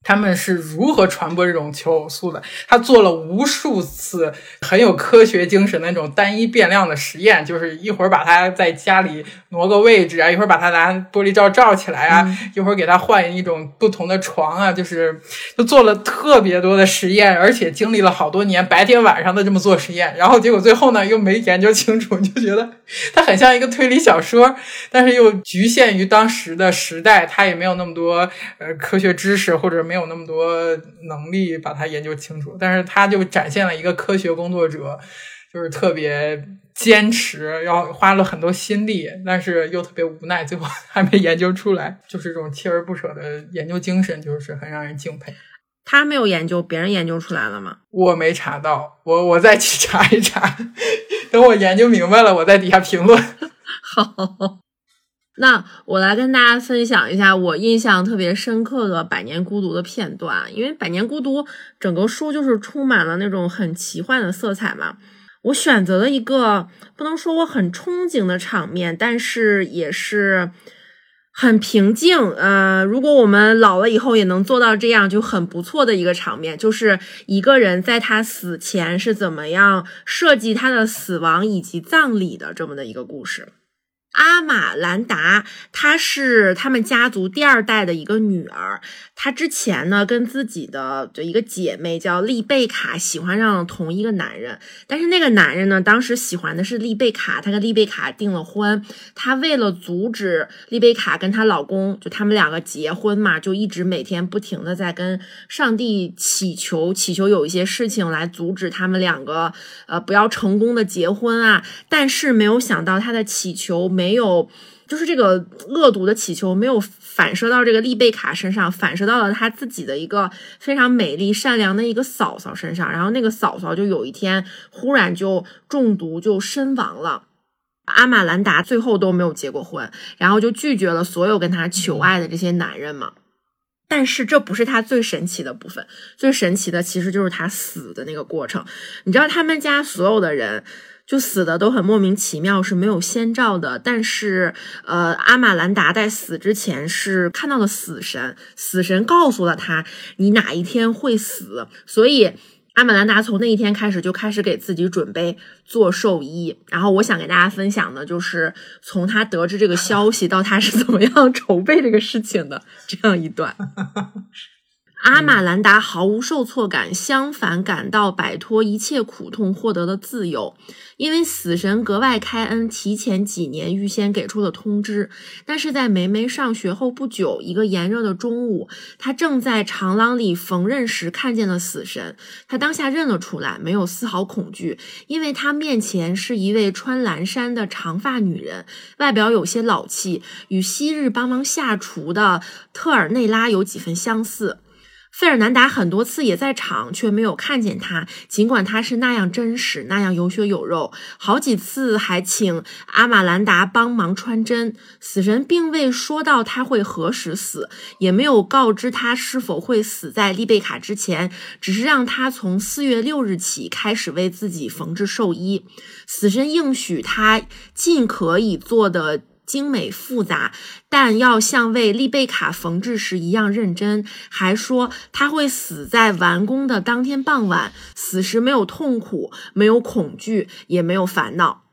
他们是如何传播这种求偶素的。他做了无数次很有科学精神的那种单一变量的实验，就是一会儿把它在家里挪个位置啊，一会儿把它拿玻璃罩罩起来啊，一会儿给它换一种不同的床啊，就是就做了特别多的实验，而且经历了好多年，白天晚上的这么做实验，然后结果最后呢又没研究清楚，就觉得它很像一个推理小说，但是又局限于当时的时代，他也没有那么多呃科学知识或者没有。有那么多能力把它研究清楚，但是他就展现了一个科学工作者，就是特别坚持，要花了很多心力，但是又特别无奈，最后还没研究出来，就是这种锲而不舍的研究精神，就是很让人敬佩。他没有研究，别人研究出来了吗？我没查到，我我再去查一查，等我研究明白了，我在底下评论。好。那我来跟大家分享一下我印象特别深刻的《百年孤独》的片段，因为《百年孤独》整个书就是充满了那种很奇幻的色彩嘛。我选择了一个不能说我很憧憬的场面，但是也是很平静。呃，如果我们老了以后也能做到这样，就很不错的一个场面，就是一个人在他死前是怎么样设计他的死亡以及葬礼的这么的一个故事。阿玛兰达，她是他们家族第二代的一个女儿。她之前呢，跟自己的就一个姐妹叫丽贝卡喜欢上了同一个男人，但是那个男人呢，当时喜欢的是丽贝卡，他跟丽贝卡订了婚。他为了阻止丽贝卡跟她老公就他们两个结婚嘛，就一直每天不停的在跟上帝祈求，祈求有一些事情来阻止他们两个呃不要成功的结婚啊。但是没有想到他的祈求没。没有，就是这个恶毒的祈求没有反射到这个丽贝卡身上，反射到了他自己的一个非常美丽善良的一个嫂嫂身上。然后那个嫂嫂就有一天忽然就中毒就身亡了。阿玛兰达最后都没有结过婚，然后就拒绝了所有跟他求爱的这些男人嘛。但是这不是他最神奇的部分，最神奇的其实就是他死的那个过程。你知道他们家所有的人。就死的都很莫名其妙，是没有先兆的。但是，呃，阿玛兰达在死之前是看到了死神，死神告诉了他你哪一天会死。所以，阿玛兰达从那一天开始就开始给自己准备做寿衣。然后，我想给大家分享的就是从他得知这个消息到他是怎么样 筹备这个事情的这样一段。阿玛兰达毫无受挫感，相反感到摆脱一切苦痛，获得了自由。因为死神格外开恩，提前几年预先给出了通知。但是在梅梅上学后不久，一个炎热的中午，他正在长廊里缝纫时看见了死神。他当下认了出来，没有丝毫恐惧，因为他面前是一位穿蓝衫的长发女人，外表有些老气，与昔日帮忙下厨的特尔内拉有几分相似。费尔南达很多次也在场，却没有看见他。尽管他是那样真实，那样有血有肉，好几次还请阿玛兰达帮忙穿针。死神并未说到他会何时死，也没有告知他是否会死在丽贝卡之前，只是让他从四月六日起开始为自己缝制寿衣。死神应许他尽可以做的。精美复杂，但要像为丽贝卡缝制时一样认真。还说他会死在完工的当天傍晚，死时没有痛苦，没有恐惧，也没有烦恼。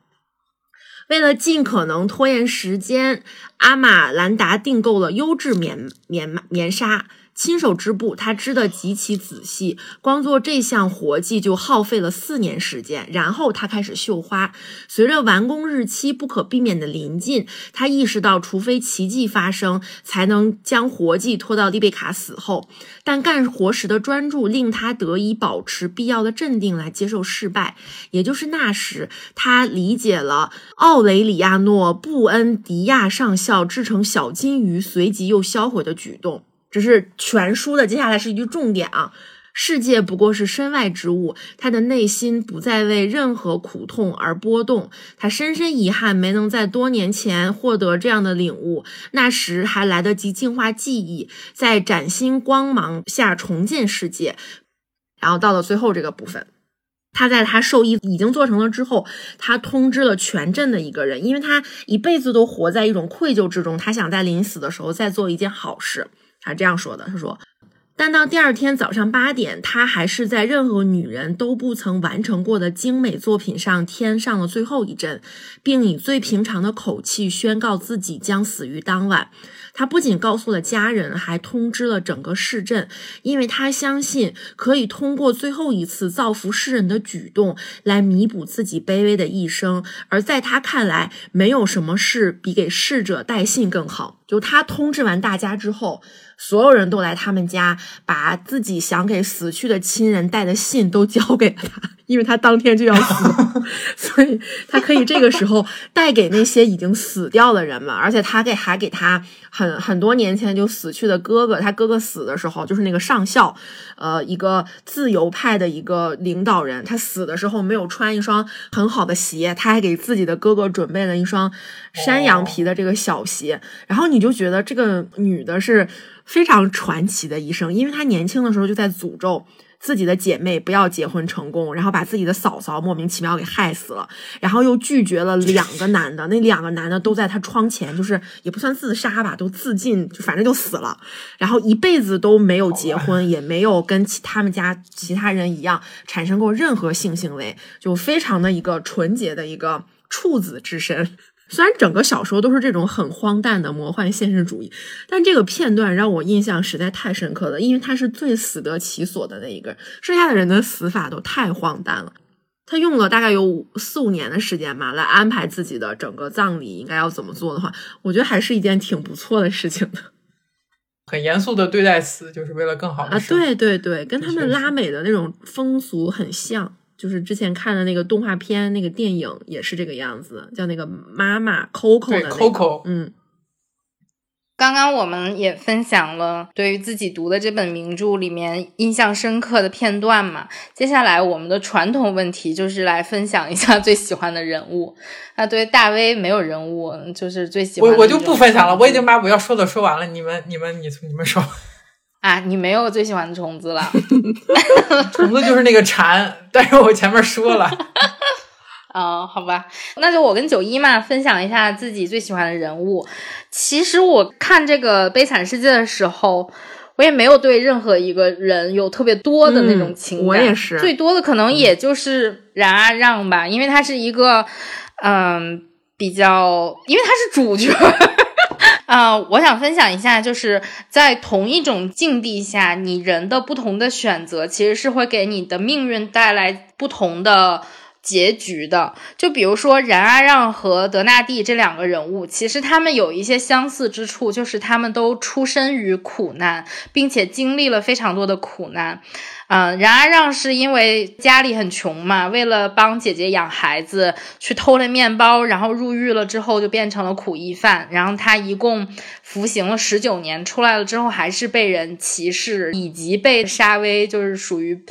为了尽可能拖延时间，阿玛兰达订购了优质棉棉棉纱。亲手织布，他织得极其仔细，光做这项活计就耗费了四年时间。然后他开始绣花。随着完工日期不可避免的临近，他意识到，除非奇迹发生，才能将活计拖到丽贝卡死后。但干活时的专注令他得以保持必要的镇定来接受失败。也就是那时，他理解了奥雷里亚诺·布恩迪亚上校制成小金鱼随即又销毁的举动。这是全书的，接下来是一句重点啊！世界不过是身外之物，他的内心不再为任何苦痛而波动。他深深遗憾没能在多年前获得这样的领悟，那时还来得及净化记忆，在崭新光芒下重建世界。然后到了最后这个部分，他在他受益已经做成了之后，他通知了全镇的一个人，因为他一辈子都活在一种愧疚之中，他想在临死的时候再做一件好事。他这样说的：“他说，但到第二天早上八点，他还是在任何女人都不曾完成过的精美作品上添上了最后一针，并以最平常的口气宣告自己将死于当晚。他不仅告诉了家人，还通知了整个市镇，因为他相信可以通过最后一次造福世人的举动来弥补自己卑微的一生。而在他看来，没有什么事比给逝者带信更好。就他通知完大家之后。所有人都来他们家，把自己想给死去的亲人带的信都交给了他，因为他当天就要死，所以他可以这个时候带给那些已经死掉的人们，而且他给还给他很很多年前就死去的哥哥，他哥哥死的时候就是那个上校，呃，一个自由派的一个领导人，他死的时候没有穿一双很好的鞋，他还给自己的哥哥准备了一双山羊皮的这个小鞋，然后你就觉得这个女的是。非常传奇的一生，因为他年轻的时候就在诅咒自己的姐妹不要结婚成功，然后把自己的嫂嫂莫名其妙给害死了，然后又拒绝了两个男的，那两个男的都在他窗前，就是也不算自杀吧，都自尽，就反正就死了，然后一辈子都没有结婚，也没有跟其他们家其他人一样产生过任何性行为，就非常的一个纯洁的一个处子之身。虽然整个小说都是这种很荒诞的魔幻现实主义，但这个片段让我印象实在太深刻了，因为他是最死得其所的那一个，剩下的人的死法都太荒诞了。他用了大概有四五年的时间吧，来安排自己的整个葬礼应该要怎么做的话，我觉得还是一件挺不错的事情的。很严肃的对待死，就是为了更好的啊！对对对，跟他们拉美的那种风俗很像。就是之前看的那个动画片，那个电影也是这个样子，叫那个妈妈 Coco 的 Coco，嗯。刚刚我们也分享了对于自己读的这本名著里面印象深刻的片段嘛。接下来我们的传统问题就是来分享一下最喜欢的人物。那对大 V 没有人物，就是最喜欢我我就不分享了，我已经把我要说的说完了。你们你们你你们说。啊，你没有最喜欢的虫子了？虫子就是那个蝉，但是我前面说了。啊，好吧，那就我跟九一嘛分享一下自己最喜欢的人物。其实我看这个《悲惨世界》的时候，我也没有对任何一个人有特别多的那种情感。我也是，最多的可能也就是冉阿让吧，因为他是一个，嗯，比较，因为他是主角。啊，我想分享一下，就是在同一种境地下，你人的不同的选择，其实是会给你的命运带来不同的结局的。就比如说，冉阿让和德纳第这两个人物，其实他们有一些相似之处，就是他们都出身于苦难，并且经历了非常多的苦难。嗯，冉阿让是因为家里很穷嘛，为了帮姐姐养孩子，去偷了面包，然后入狱了之后就变成了苦役犯。然后他一共服刑了十九年，出来了之后还是被人歧视，以及被沙威就是属于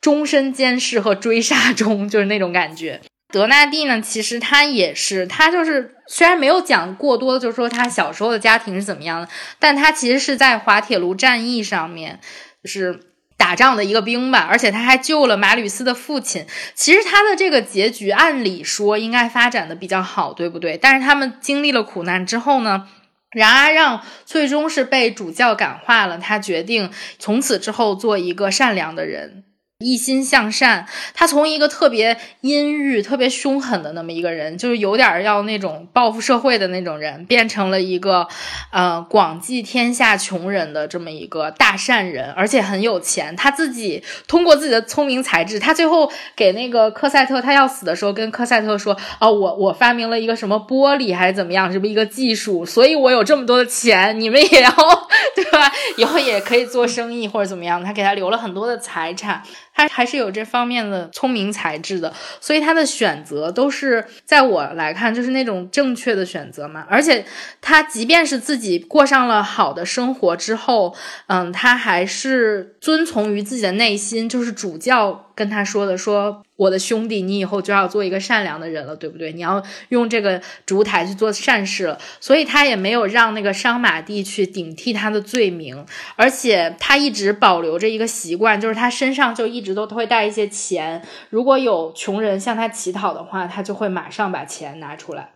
终身监视和追杀中，就是那种感觉。德纳蒂呢，其实他也是，他就是虽然没有讲过多，就是说他小时候的家庭是怎么样的，但他其实是在滑铁卢战役上面，就是。打仗的一个兵吧，而且他还救了马吕斯的父亲。其实他的这个结局，按理说应该发展的比较好，对不对？但是他们经历了苦难之后呢，然阿让最终是被主教感化了，他决定从此之后做一个善良的人。一心向善，他从一个特别阴郁、特别凶狠的那么一个人，就是有点要那种报复社会的那种人，变成了一个，呃，广济天下穷人的这么一个大善人，而且很有钱。他自己通过自己的聪明才智，他最后给那个科赛特，他要死的时候跟科赛特说：“哦，我我发明了一个什么玻璃还是怎么样，这么一个技术，所以我有这么多的钱，你们也要 对吧？以后也可以做生意或者怎么样。”他给他留了很多的财产。他还是有这方面的聪明才智的，所以他的选择都是在我来看就是那种正确的选择嘛。而且他即便是自己过上了好的生活之后，嗯，他还是遵从于自己的内心，就是主教跟他说的说。我的兄弟，你以后就要做一个善良的人了，对不对？你要用这个烛台去做善事了，所以他也没有让那个商马蒂去顶替他的罪名，而且他一直保留着一个习惯，就是他身上就一直都会带一些钱，如果有穷人向他乞讨的话，他就会马上把钱拿出来。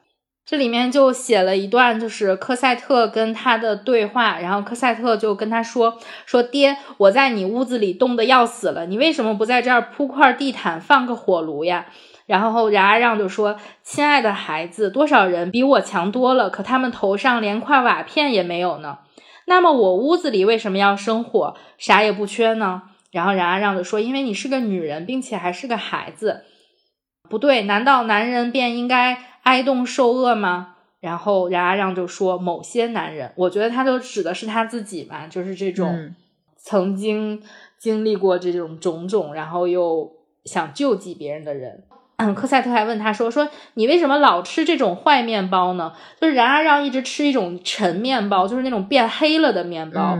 这里面就写了一段，就是科赛特跟他的对话，然后科赛特就跟他说：“说爹，我在你屋子里冻得要死了，你为什么不在这儿铺块地毯，放个火炉呀？”然后冉阿让就说：“亲爱的孩子，多少人比我强多了，可他们头上连块瓦片也没有呢。那么我屋子里为什么要生火，啥也不缺呢？”然后冉阿让就说：“因为你是个女人，并且还是个孩子。不对，难道男人便应该？”挨冻受饿吗？然后冉阿让就说：“某些男人，我觉得他就指的是他自己吧，就是这种曾经经历过这种种种，然后又想救济别人的人。”嗯，科赛特还问他说：“说你为什么老吃这种坏面包呢？就是冉阿让一直吃一种陈面包，就是那种变黑了的面包。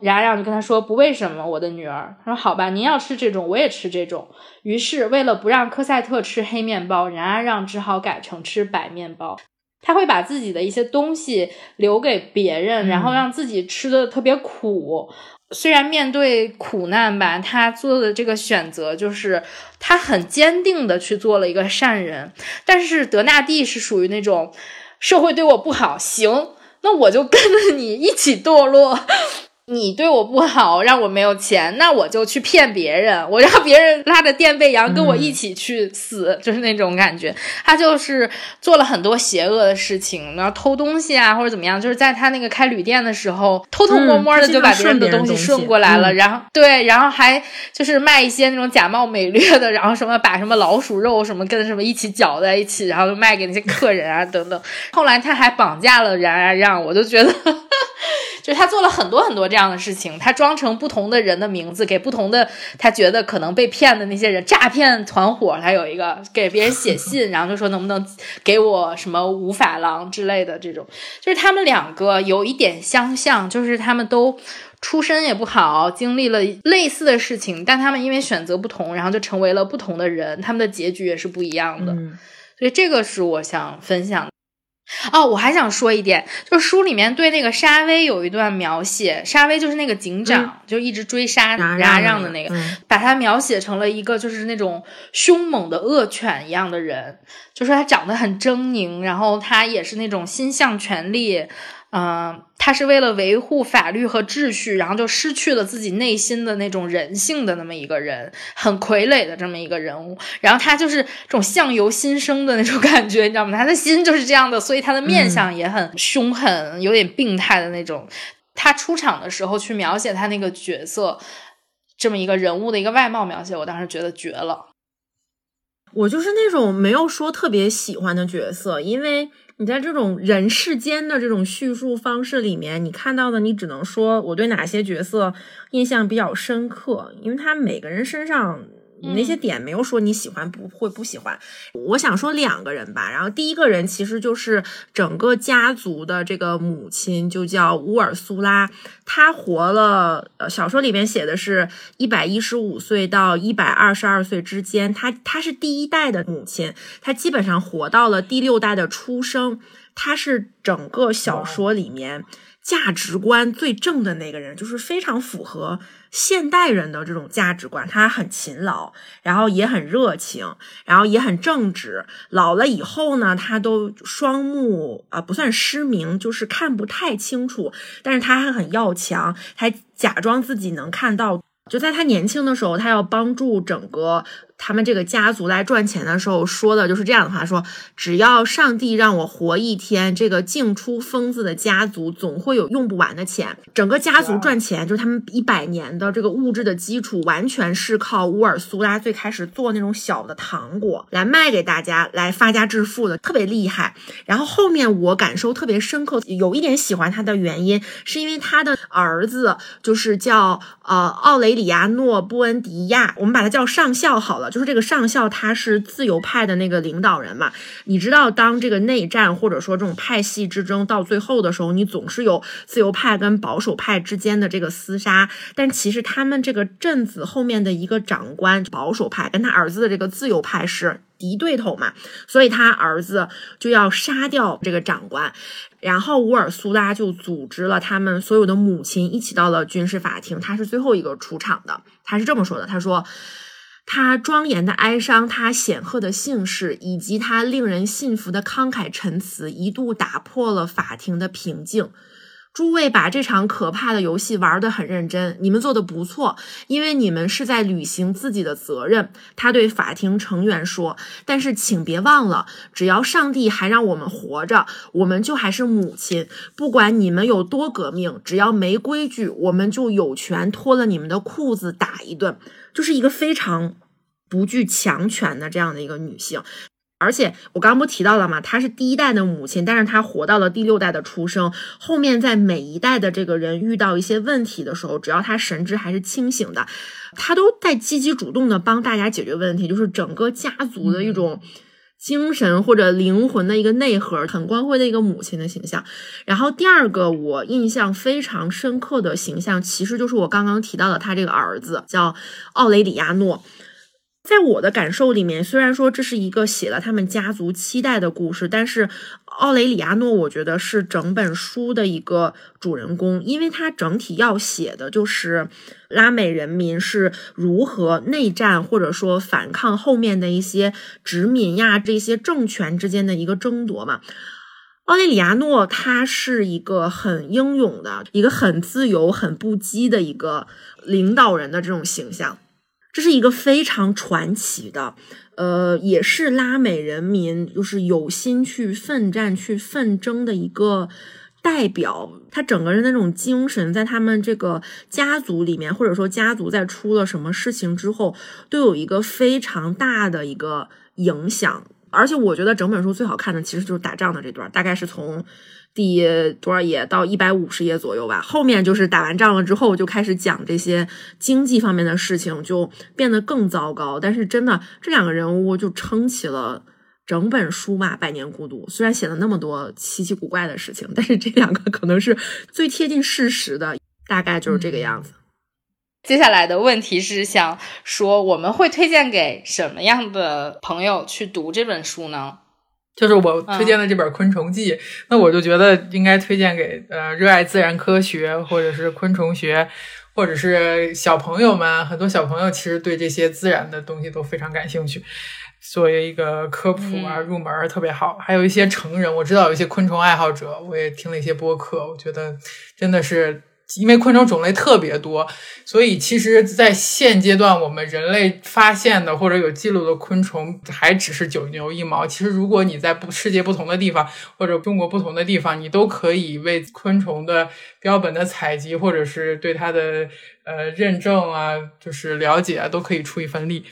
冉阿让就跟他说：不为什么，我的女儿。他说：好吧，您要吃这种，我也吃这种。”于是，为了不让科赛特吃黑面包，冉阿让只好改成吃白面包。他会把自己的一些东西留给别人，然后让自己吃的特别苦。虽然面对苦难吧，他做的这个选择就是他很坚定的去做了一个善人。但是德纳蒂是属于那种社会对我不好，行，那我就跟着你一起堕落。你对我不好，让我没有钱，那我就去骗别人，我让别人拉着垫背羊跟我一起去死，就是那种感觉。他就是做了很多邪恶的事情，然后偷东西啊，或者怎么样，就是在他那个开旅店的时候，偷偷摸摸的就把别人的东西顺过来了，然后对，然后还就是卖一些那种假冒伪劣的，然后什么把什么老鼠肉什么跟什么一起搅在一起，然后就卖给那些客人啊等等。后来他还绑架了冉冉让，我就觉得。就他做了很多很多这样的事情，他装成不同的人的名字，给不同的他觉得可能被骗的那些人诈骗团伙。他有一个给别人写信，然后就说能不能给我什么五法郎之类的这种。就是他们两个有一点相像，就是他们都出身也不好，经历了类似的事情，但他们因为选择不同，然后就成为了不同的人，他们的结局也是不一样的。所以这个是我想分享。哦，我还想说一点，就是书里面对那个沙威有一段描写，沙威就是那个警长，就一直追杀冉让的那个，把他描写成了一个就是那种凶猛的恶犬一样的人，就说他长得很狰狞，然后他也是那种心向权力。嗯，他是为了维护法律和秩序，然后就失去了自己内心的那种人性的那么一个人，很傀儡的这么一个人物。然后他就是这种相由心生的那种 感觉，你知道吗？他的心就是这样的，所以他的面相也很凶狠，有点病态的那种。他出场的时候去描写他那个角色，这么一个人物的一个外貌描写，我当时觉得绝了。我就是那种没有说特别喜欢的角色，因为。你在这种人世间的这种叙述方式里面，你看到的，你只能说我对哪些角色印象比较深刻，因为他每个人身上。你那些点没有说你喜欢不会不喜欢，我想说两个人吧。然后第一个人其实就是整个家族的这个母亲，就叫乌尔苏拉。她活了，呃，小说里面写的是一百一十五岁到一百二十二岁之间。她她是第一代的母亲，她基本上活到了第六代的出生。她是整个小说里面价值观最正的那个人，就是非常符合。现代人的这种价值观，他很勤劳，然后也很热情，然后也很正直。老了以后呢，他都双目啊不算失明，就是看不太清楚，但是他还很要强，还假装自己能看到。就在他年轻的时候，他要帮助整个。他们这个家族来赚钱的时候说的就是这样的话：说只要上帝让我活一天，这个净出疯子的家族总会有用不完的钱。整个家族赚钱，就是他们一百年的这个物质的基础，完全是靠乌尔苏拉最开始做那种小的糖果来卖给大家，来发家致富的，特别厉害。然后后面我感受特别深刻，有一点喜欢他的原因，是因为他的儿子就是叫呃奥雷里亚诺·布恩迪亚，我们把他叫上校好了。就是这个上校，他是自由派的那个领导人嘛？你知道，当这个内战或者说这种派系之争到最后的时候，你总是有自由派跟保守派之间的这个厮杀。但其实他们这个镇子后面的一个长官，保守派跟他儿子的这个自由派是敌对头嘛？所以他儿子就要杀掉这个长官。然后乌尔苏拉就组织了他们所有的母亲一起到了军事法庭。他是最后一个出场的。他是这么说的：“他说。”他庄严的哀伤，他显赫的姓氏，以及他令人信服的慷慨陈词，一度打破了法庭的平静。诸位把这场可怕的游戏玩得很认真，你们做的不错，因为你们是在履行自己的责任。他对法庭成员说：“但是请别忘了，只要上帝还让我们活着，我们就还是母亲。不管你们有多革命，只要没规矩，我们就有权脱了你们的裤子打一顿。”就是一个非常不具强权的这样的一个女性，而且我刚刚不提到了嘛？她是第一代的母亲，但是她活到了第六代的出生。后面在每一代的这个人遇到一些问题的时候，只要她神智还是清醒的，她都在积极主动的帮大家解决问题，就是整个家族的一种精神或者灵魂的一个内核，很光辉的一个母亲的形象。然后第二个我印象非常深刻的形象，其实就是我刚刚提到的他这个儿子，叫奥雷里亚诺。在我的感受里面，虽然说这是一个写了他们家族七代的故事，但是奥雷里亚诺，我觉得是整本书的一个主人公，因为他整体要写的就是拉美人民是如何内战或者说反抗后面的一些殖民呀这些政权之间的一个争夺嘛。奥雷里亚诺他是一个很英勇的、一个很自由、很不羁的一个领导人的这种形象。这是一个非常传奇的，呃，也是拉美人民就是有心去奋战、去奋争的一个代表。他整个人的那种精神，在他们这个家族里面，或者说家族在出了什么事情之后，都有一个非常大的一个影响。而且我觉得整本书最好看的其实就是打仗的这段，大概是从。第多少页到一百五十页左右吧，后面就是打完仗了之后就开始讲这些经济方面的事情，就变得更糟糕。但是真的，这两个人物就撑起了整本书吧，《百年孤独》虽然写了那么多奇奇古怪的事情，但是这两个可能是最贴近事实的，大概就是这个样子。接下来的问题是想说，我们会推荐给什么样的朋友去读这本书呢？就是我推荐的这本《昆虫记》，那我就觉得应该推荐给呃热爱自然科学或者是昆虫学，或者是小朋友们。很多小朋友其实对这些自然的东西都非常感兴趣，作为一个科普啊入门特别好。还有一些成人，我知道有一些昆虫爱好者，我也听了一些播客，我觉得真的是。因为昆虫种类特别多，所以其实，在现阶段，我们人类发现的或者有记录的昆虫还只是九牛一毛。其实，如果你在不世界不同的地方，或者中国不同的地方，你都可以为昆虫的标本的采集，或者是对它的呃认证啊，就是了解啊，都可以出一份力。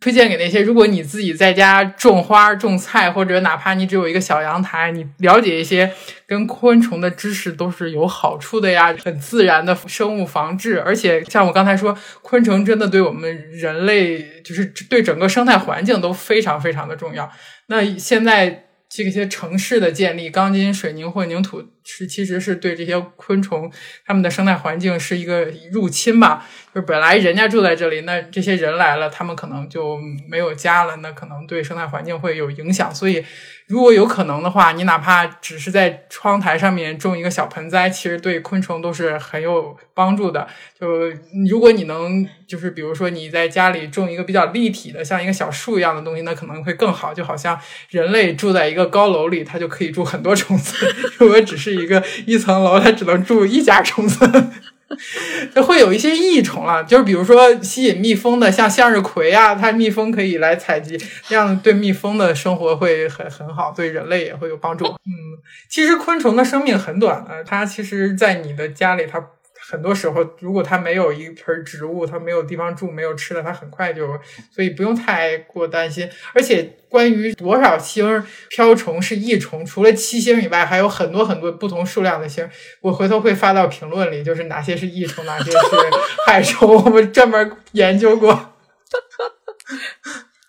推荐给那些，如果你自己在家种花、种菜，或者哪怕你只有一个小阳台，你了解一些跟昆虫的知识都是有好处的呀。很自然的生物防治，而且像我刚才说，昆虫真的对我们人类，就是对整个生态环境都非常非常的重要。那现在。这些城市的建立，钢筋水泥混凝土是其实是对这些昆虫它们的生态环境是一个入侵吧。就是本来人家住在这里，那这些人来了，他们可能就没有家了，那可能对生态环境会有影响。所以。如果有可能的话，你哪怕只是在窗台上面种一个小盆栽，其实对昆虫都是很有帮助的。就如果你能，就是比如说你在家里种一个比较立体的，像一个小树一样的东西，那可能会更好。就好像人类住在一个高楼里，它就可以住很多虫子；如果只是一个一层楼，它只能住一家虫子。就会有一些益虫了，就是比如说吸引蜜蜂的，像向日葵啊，它蜜蜂可以来采集，这样对蜜蜂的生活会很很好，对人类也会有帮助。嗯，其实昆虫的生命很短的，它其实，在你的家里，它。很多时候，如果它没有一盆植物，它没有地方住，没有吃的，它很快就，所以不用太过担心。而且，关于多少星瓢虫是益虫，除了七星以外，还有很多很多不同数量的星。我回头会发到评论里，就是哪些是益虫，哪些是害虫，我们专门研究过。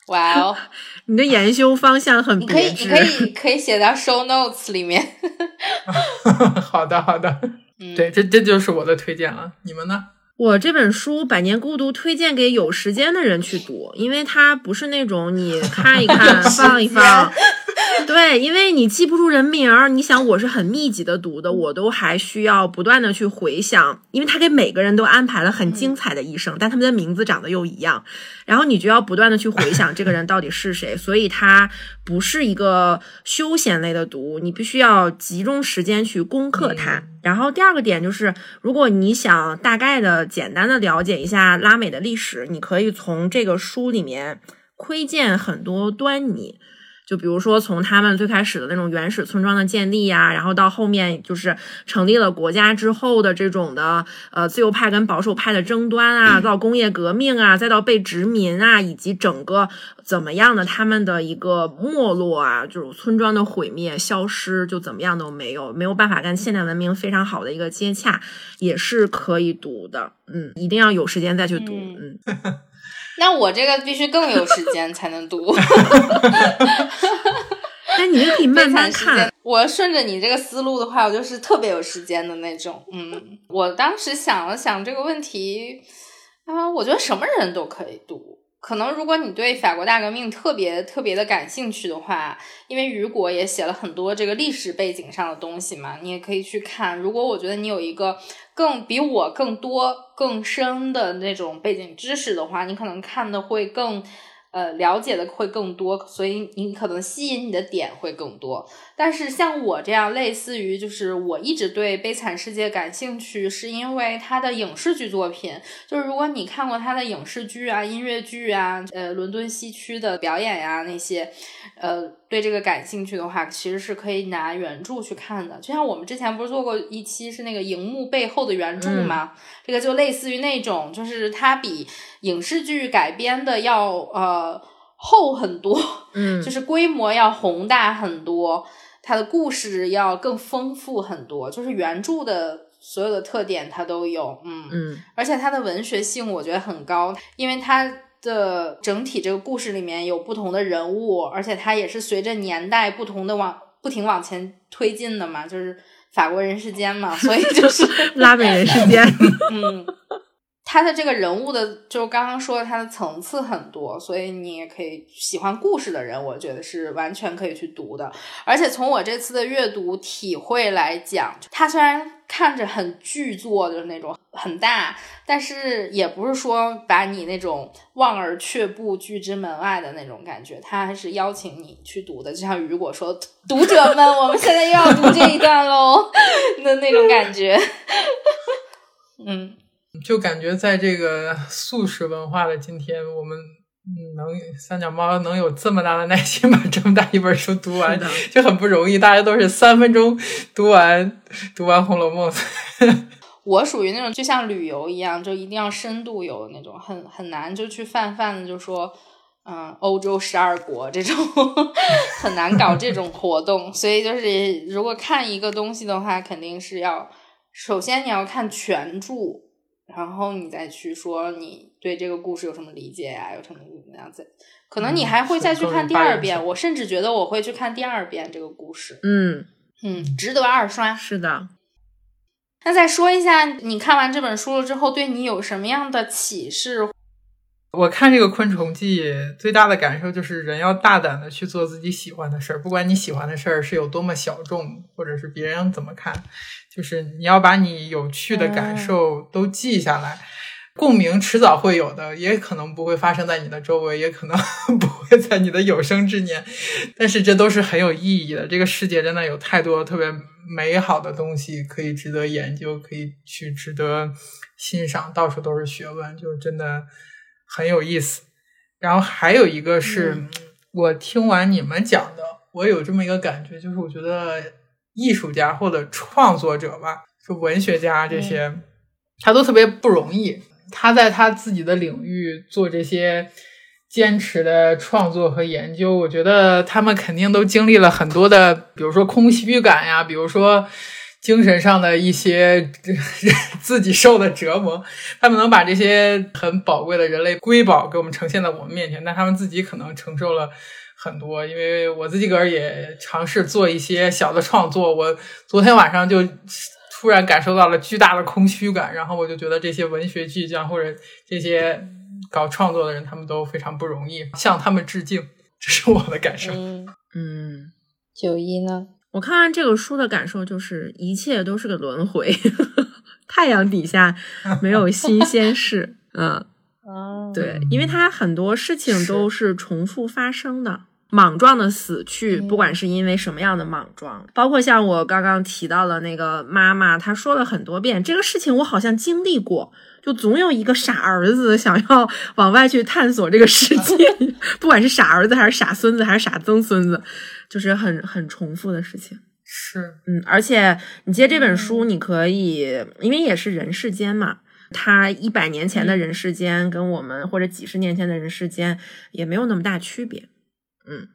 哇哦，你的研究方向很别致，可以可以可以写到 show notes 里面。好的，好的。对，这这就是我的推荐了。你们呢？我这本书《百年孤独》推荐给有时间的人去读，因为它不是那种你看一看、放一放。对，因为你记不住人名儿，你想我是很密集的读的，我都还需要不断的去回想，因为他给每个人都安排了很精彩的一生，但他们的名字长得又一样，然后你就要不断的去回想这个人到底是谁，所以它不是一个休闲类的读，你必须要集中时间去攻克它。然后第二个点就是，如果你想大概的、简单的了解一下拉美的历史，你可以从这个书里面窥见很多端倪。就比如说，从他们最开始的那种原始村庄的建立呀，然后到后面就是成立了国家之后的这种的呃自由派跟保守派的争端啊，到工业革命啊，再到被殖民啊，以及整个怎么样的他们的一个没落啊，就是村庄的毁灭、消失，就怎么样都没有，没有办法跟现代文明非常好的一个接洽，也是可以读的。嗯，一定要有时间再去读。嗯。那我这个必须更有时间才能读。那你就可以慢慢看。我顺着你这个思路的话，我就是特别有时间的那种。嗯，我当时想了想这个问题，啊，我觉得什么人都可以读。可能如果你对法国大革命特别特别的感兴趣的话，因为雨果也写了很多这个历史背景上的东西嘛，你也可以去看。如果我觉得你有一个更比我更多更深的那种背景知识的话，你可能看的会更。呃，了解的会更多，所以你可能吸引你的点会更多。但是像我这样，类似于就是我一直对《悲惨世界》感兴趣，是因为它的影视剧作品。就是如果你看过它的影视剧啊、音乐剧啊、呃，伦敦西区的表演呀那些，呃，对这个感兴趣的话，其实是可以拿原著去看的。就像我们之前不是做过一期是那个荧幕背后的原著吗？这个就类似于那种，就是它比。影视剧改编的要呃厚很多，嗯，就是规模要宏大很多，它的故事要更丰富很多，就是原著的所有的特点它都有，嗯嗯，而且它的文学性我觉得很高，因为它的整体这个故事里面有不同的人物，而且它也是随着年代不同的往不停往前推进的嘛，就是法国人世间嘛，所以就是拉美人世间，嗯。他的这个人物的，就刚刚说的，他的层次很多，所以你也可以喜欢故事的人，我觉得是完全可以去读的。而且从我这次的阅读体会来讲，它虽然看着很巨作的那种很大，但是也不是说把你那种望而却步、拒之门外的那种感觉，他还是邀请你去读的。就像雨果说：“读者们，我们现在又要读这一段喽” 的那种感觉。嗯。就感觉在这个素食文化的今天，我们能三脚猫能有这么大的耐心把这么大一本书读完，就很不容易。大家都是三分钟读完读完《红楼梦》。我属于那种就像旅游一样，就一定要深度游的那种，很很难就去泛泛的就说，嗯，欧洲十二国这种 很难搞这种活动。所以就是如果看一个东西的话，肯定是要首先你要看全著。然后你再去说你对这个故事有什么理解呀？有什么怎么样子？可能你还会再去看第二遍。我甚至觉得我会去看第二遍这个故事。嗯嗯，值得二刷。是的。那再说一下，你看完这本书了之后，对你有什么样的启示？我看这个《昆虫记》最大的感受就是，人要大胆的去做自己喜欢的事儿，不管你喜欢的事儿是有多么小众，或者是别人怎么看。就是你要把你有趣的感受都记下来，共鸣迟早会有的，也可能不会发生在你的周围，也可能 不会在你的有生之年，但是这都是很有意义的。这个世界真的有太多特别美好的东西可以值得研究，可以去值得欣赏，到处都是学问，就真的很有意思。然后还有一个是我听完你们讲的，我有这么一个感觉，就是我觉得。艺术家或者创作者吧，就文学家这些，他都特别不容易。他在他自己的领域做这些坚持的创作和研究，我觉得他们肯定都经历了很多的，比如说空虚感呀，比如说精神上的一些 自己受的折磨。他们能把这些很宝贵的人类瑰宝给我们呈现在我们面前，但他们自己可能承受了。很多，因为我自己个儿也尝试做一些小的创作。我昨天晚上就突然感受到了巨大的空虚感，然后我就觉得这些文学巨匠或者这些搞创作的人，他们都非常不容易，向他们致敬，这是我的感受。嗯，九一呢？我看完这个书的感受就是，一切都是个轮回，太阳底下没有新鲜事。嗯，哦，对，因为它很多事情都是重复发生的。莽撞的死去，不管是因为什么样的莽撞，包括像我刚刚提到的那个妈妈，她说了很多遍这个事情，我好像经历过，就总有一个傻儿子想要往外去探索这个世界，不管是傻儿子还是傻孙子还是傻曾孙子，就是很很重复的事情。是，嗯，而且你借这本书，你可以，因为也是人世间嘛，它一百年前的人世间跟我们或者几十年前的人世间也没有那么大区别。嗯，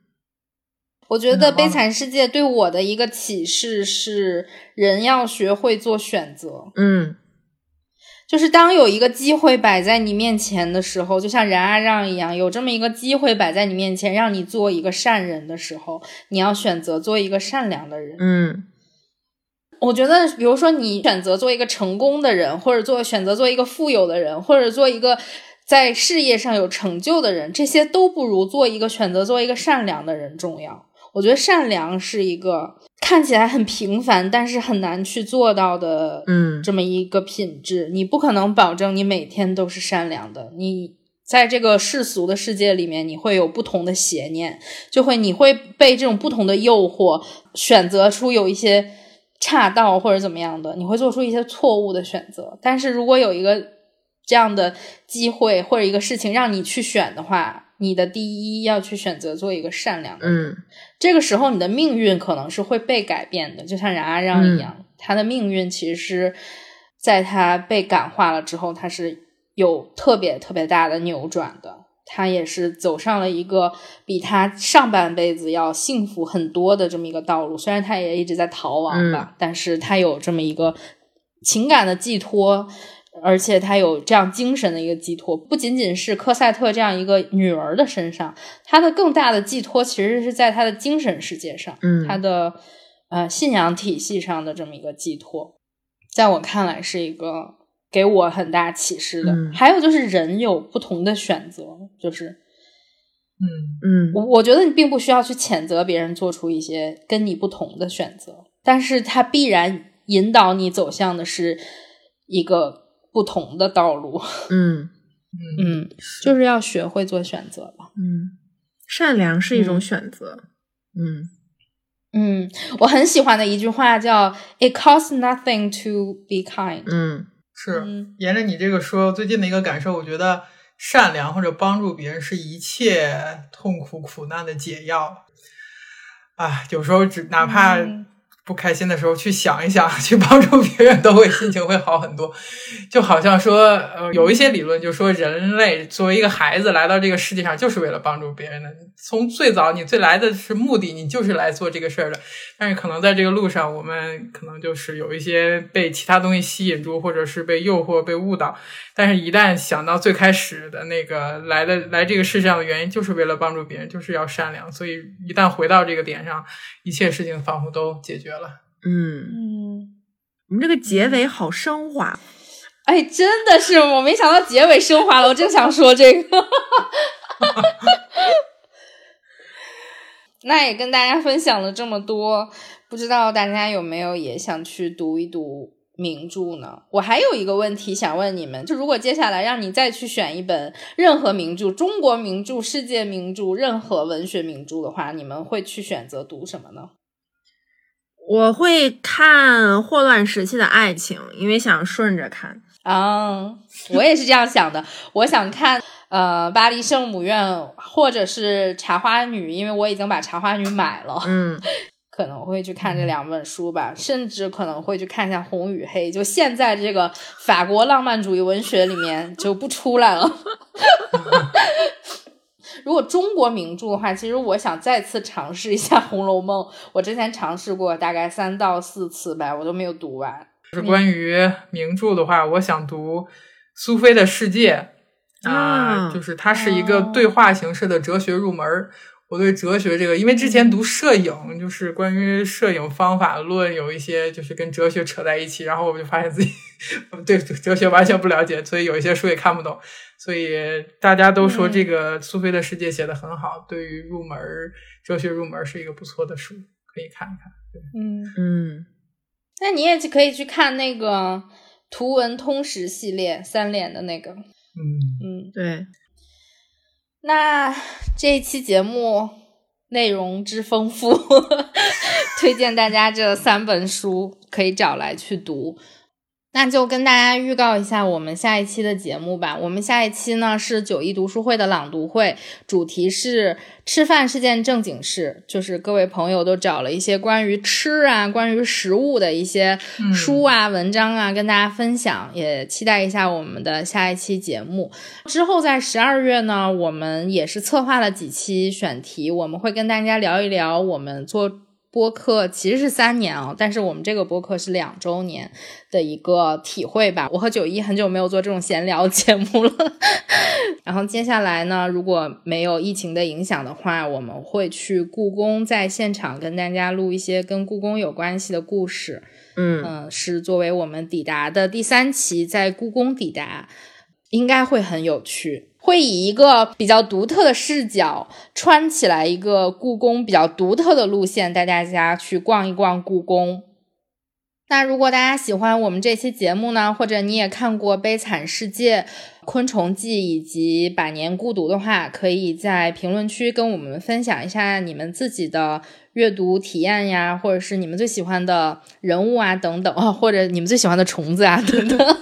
我觉得《嗯悲惨世界》对我的一个启示是，人要学会做选择。嗯就是当有一个机会摆在你面前的时候，就像冉阿让一样，有这么一个机会摆在你面前，让你做一个善人的时候，你要选择做一个善良的人。嗯我觉得，比如说你选择做一个成功的人，或者做选择做一个富有的人，或者做一个在事业上有成就的人，这些都不如做一个选择做一个善良的人重要。我觉得善良是一个看起来很平凡，但是很难去做到的，嗯这么一个品质。你不可能保证你每天都是善良的，你在这个世俗的世界里面，你会有不同的邪念，就会你会被这种不同的诱惑选择出有一些岔道或者怎么样的，你会做出一些错误的选择。但是如果有一个这样的机会或者一个事情让你去选的话，你的第一要去选择做一个善良的人。嗯这个时候你的命运可能是会被改变的，就像冉阿让一样，他的命运其实是在他被感化了之后，他是有特别特别大的扭转的。他也是走上了一个比他上半辈子要幸福很多的这么一个道路。虽然他也一直在逃亡吧，但是他有这么一个情感的寄托，而且他有这样精神的一个寄托，不仅仅是科赛特这样一个女儿的身上，他的更大的寄托其实是在他的精神世界上，嗯他的呃信仰体系上的这么一个寄托，在我看来是一个给我很大启示的。嗯还有就是人有不同的选择，就是嗯嗯我我觉得你并不需要去谴责别人做出一些跟你不同的选择，但是他必然引导你走向的是一个不同的道路。嗯嗯嗯，就是要学会做选择吧。嗯，善良是一种嗯选择。嗯嗯，我很喜欢的一句话叫 “It costs nothing to be kind”。嗯是嗯沿着你这个说，最近的一个感受，我觉得善良或者帮助别人是一切痛苦苦难的解药。啊，有时候只哪怕嗯不开心的时候，去想一想，去帮助别人，都会心情会好很多。就好像说，呃，有一些理论就说，人类作为一个孩子来到这个世界上，就是为了帮助别人的。从最早你最来的是目的，你就是来做这个事儿的。但是可能在这个路上，我们可能就是有一些被其他东西吸引住，或者是被诱惑、被误导。但是，一旦想到最开始的那个来的来这个世上的原因，就是为了帮助别人，就是要善良。所以，一旦回到这个点上，一切事情仿佛都解决了。嗯，嗯，我们这个结尾好升华。哎，真的是我没想到结尾升华了，我正想说这个。那也跟大家分享了这么多，不知道大家有没有也想去读一读名著呢？我还有一个问题想问你们，就如果接下来让你再去选一本任何名著，中国名著、世界名著、任何文学名著的话，你们会去选择读什么呢？我会看《霍乱时期的爱情》，因为想顺着看。啊，我也是这样想的。我想看呃《巴黎圣母院》或者是《茶花女》，因为我已经把《茶花女》买了，嗯可能会去看这两本书吧，甚至可能会去看一下《红与黑》。就现在这个法国浪漫主义文学里面就不出来了。如果中国名著的话，其实我想再次尝试一下《红楼梦》。我之前尝试过大概三到四次吧，我都没有读完。是关于名著的话，我想读《苏菲的世界》啊、啊就是它是一个对话形式的哲学入门儿。我对哲学这个，因为之前读摄影，就是关于摄影方法论有一些就是跟哲学扯在一起，然后我就发现自己 对哲学完全不了解，所以有一些书也看不懂。所以大家都说这个《苏菲的世界》写的很好，对于入门哲学入门是一个不错的书，可以看一看。对，嗯，嗯，那你也可以去看那个图文通识系列三联的那个，嗯，嗯，对，那这一期节目内容之丰富，推荐大家这三本书可以找来去读。那就跟大家预告一下我们下一期的节目吧。我们下一期呢是九一读书会的朗读会，主题是吃饭是件正经事，就是各位朋友都找了一些关于吃啊、关于食物的一些书啊、文章啊，跟大家分享。也期待一下我们的下一期节目。之后在十二月呢，我们也是策划了几期选题，我们会跟大家聊一聊我们做。播客其实是三年啊，但是我们这个播客是两周年的一个体会吧。我和九一很久没有做这种闲聊节目了。然后接下来呢，如果没有疫情的影响的话，我们会去故宫，在现场跟大家录一些跟故宫有关系的故事。嗯嗯，是作为我们抵达的第三期，在故宫抵达，应该会很有趣。会以一个比较独特的视角，穿起来一个故宫比较独特的路线，带大家去逛一逛故宫。那如果大家喜欢我们这期节目呢，或者你也看过《悲惨世界》《昆虫记》以及《百年孤独》的话，可以在评论区跟我们分享一下你们自己的阅读体验呀，或者是你们最喜欢的人物啊等等啊，或者你们最喜欢的虫子啊 等等，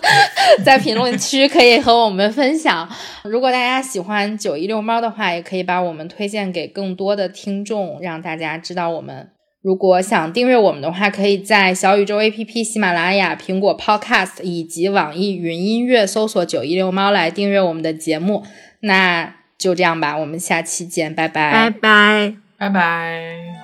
在评论区可以和我们分享。如果大家喜欢九一六猫的话，也可以把我们推荐给更多的听众，让大家知道我们。如果想订阅我们的话，可以在小宇宙 APP、喜马拉雅、苹果 Podcast 以及网易云音乐搜索“九一六猫”来订阅我们的节目。那就这样吧，我们下期见，拜拜拜拜。拜拜。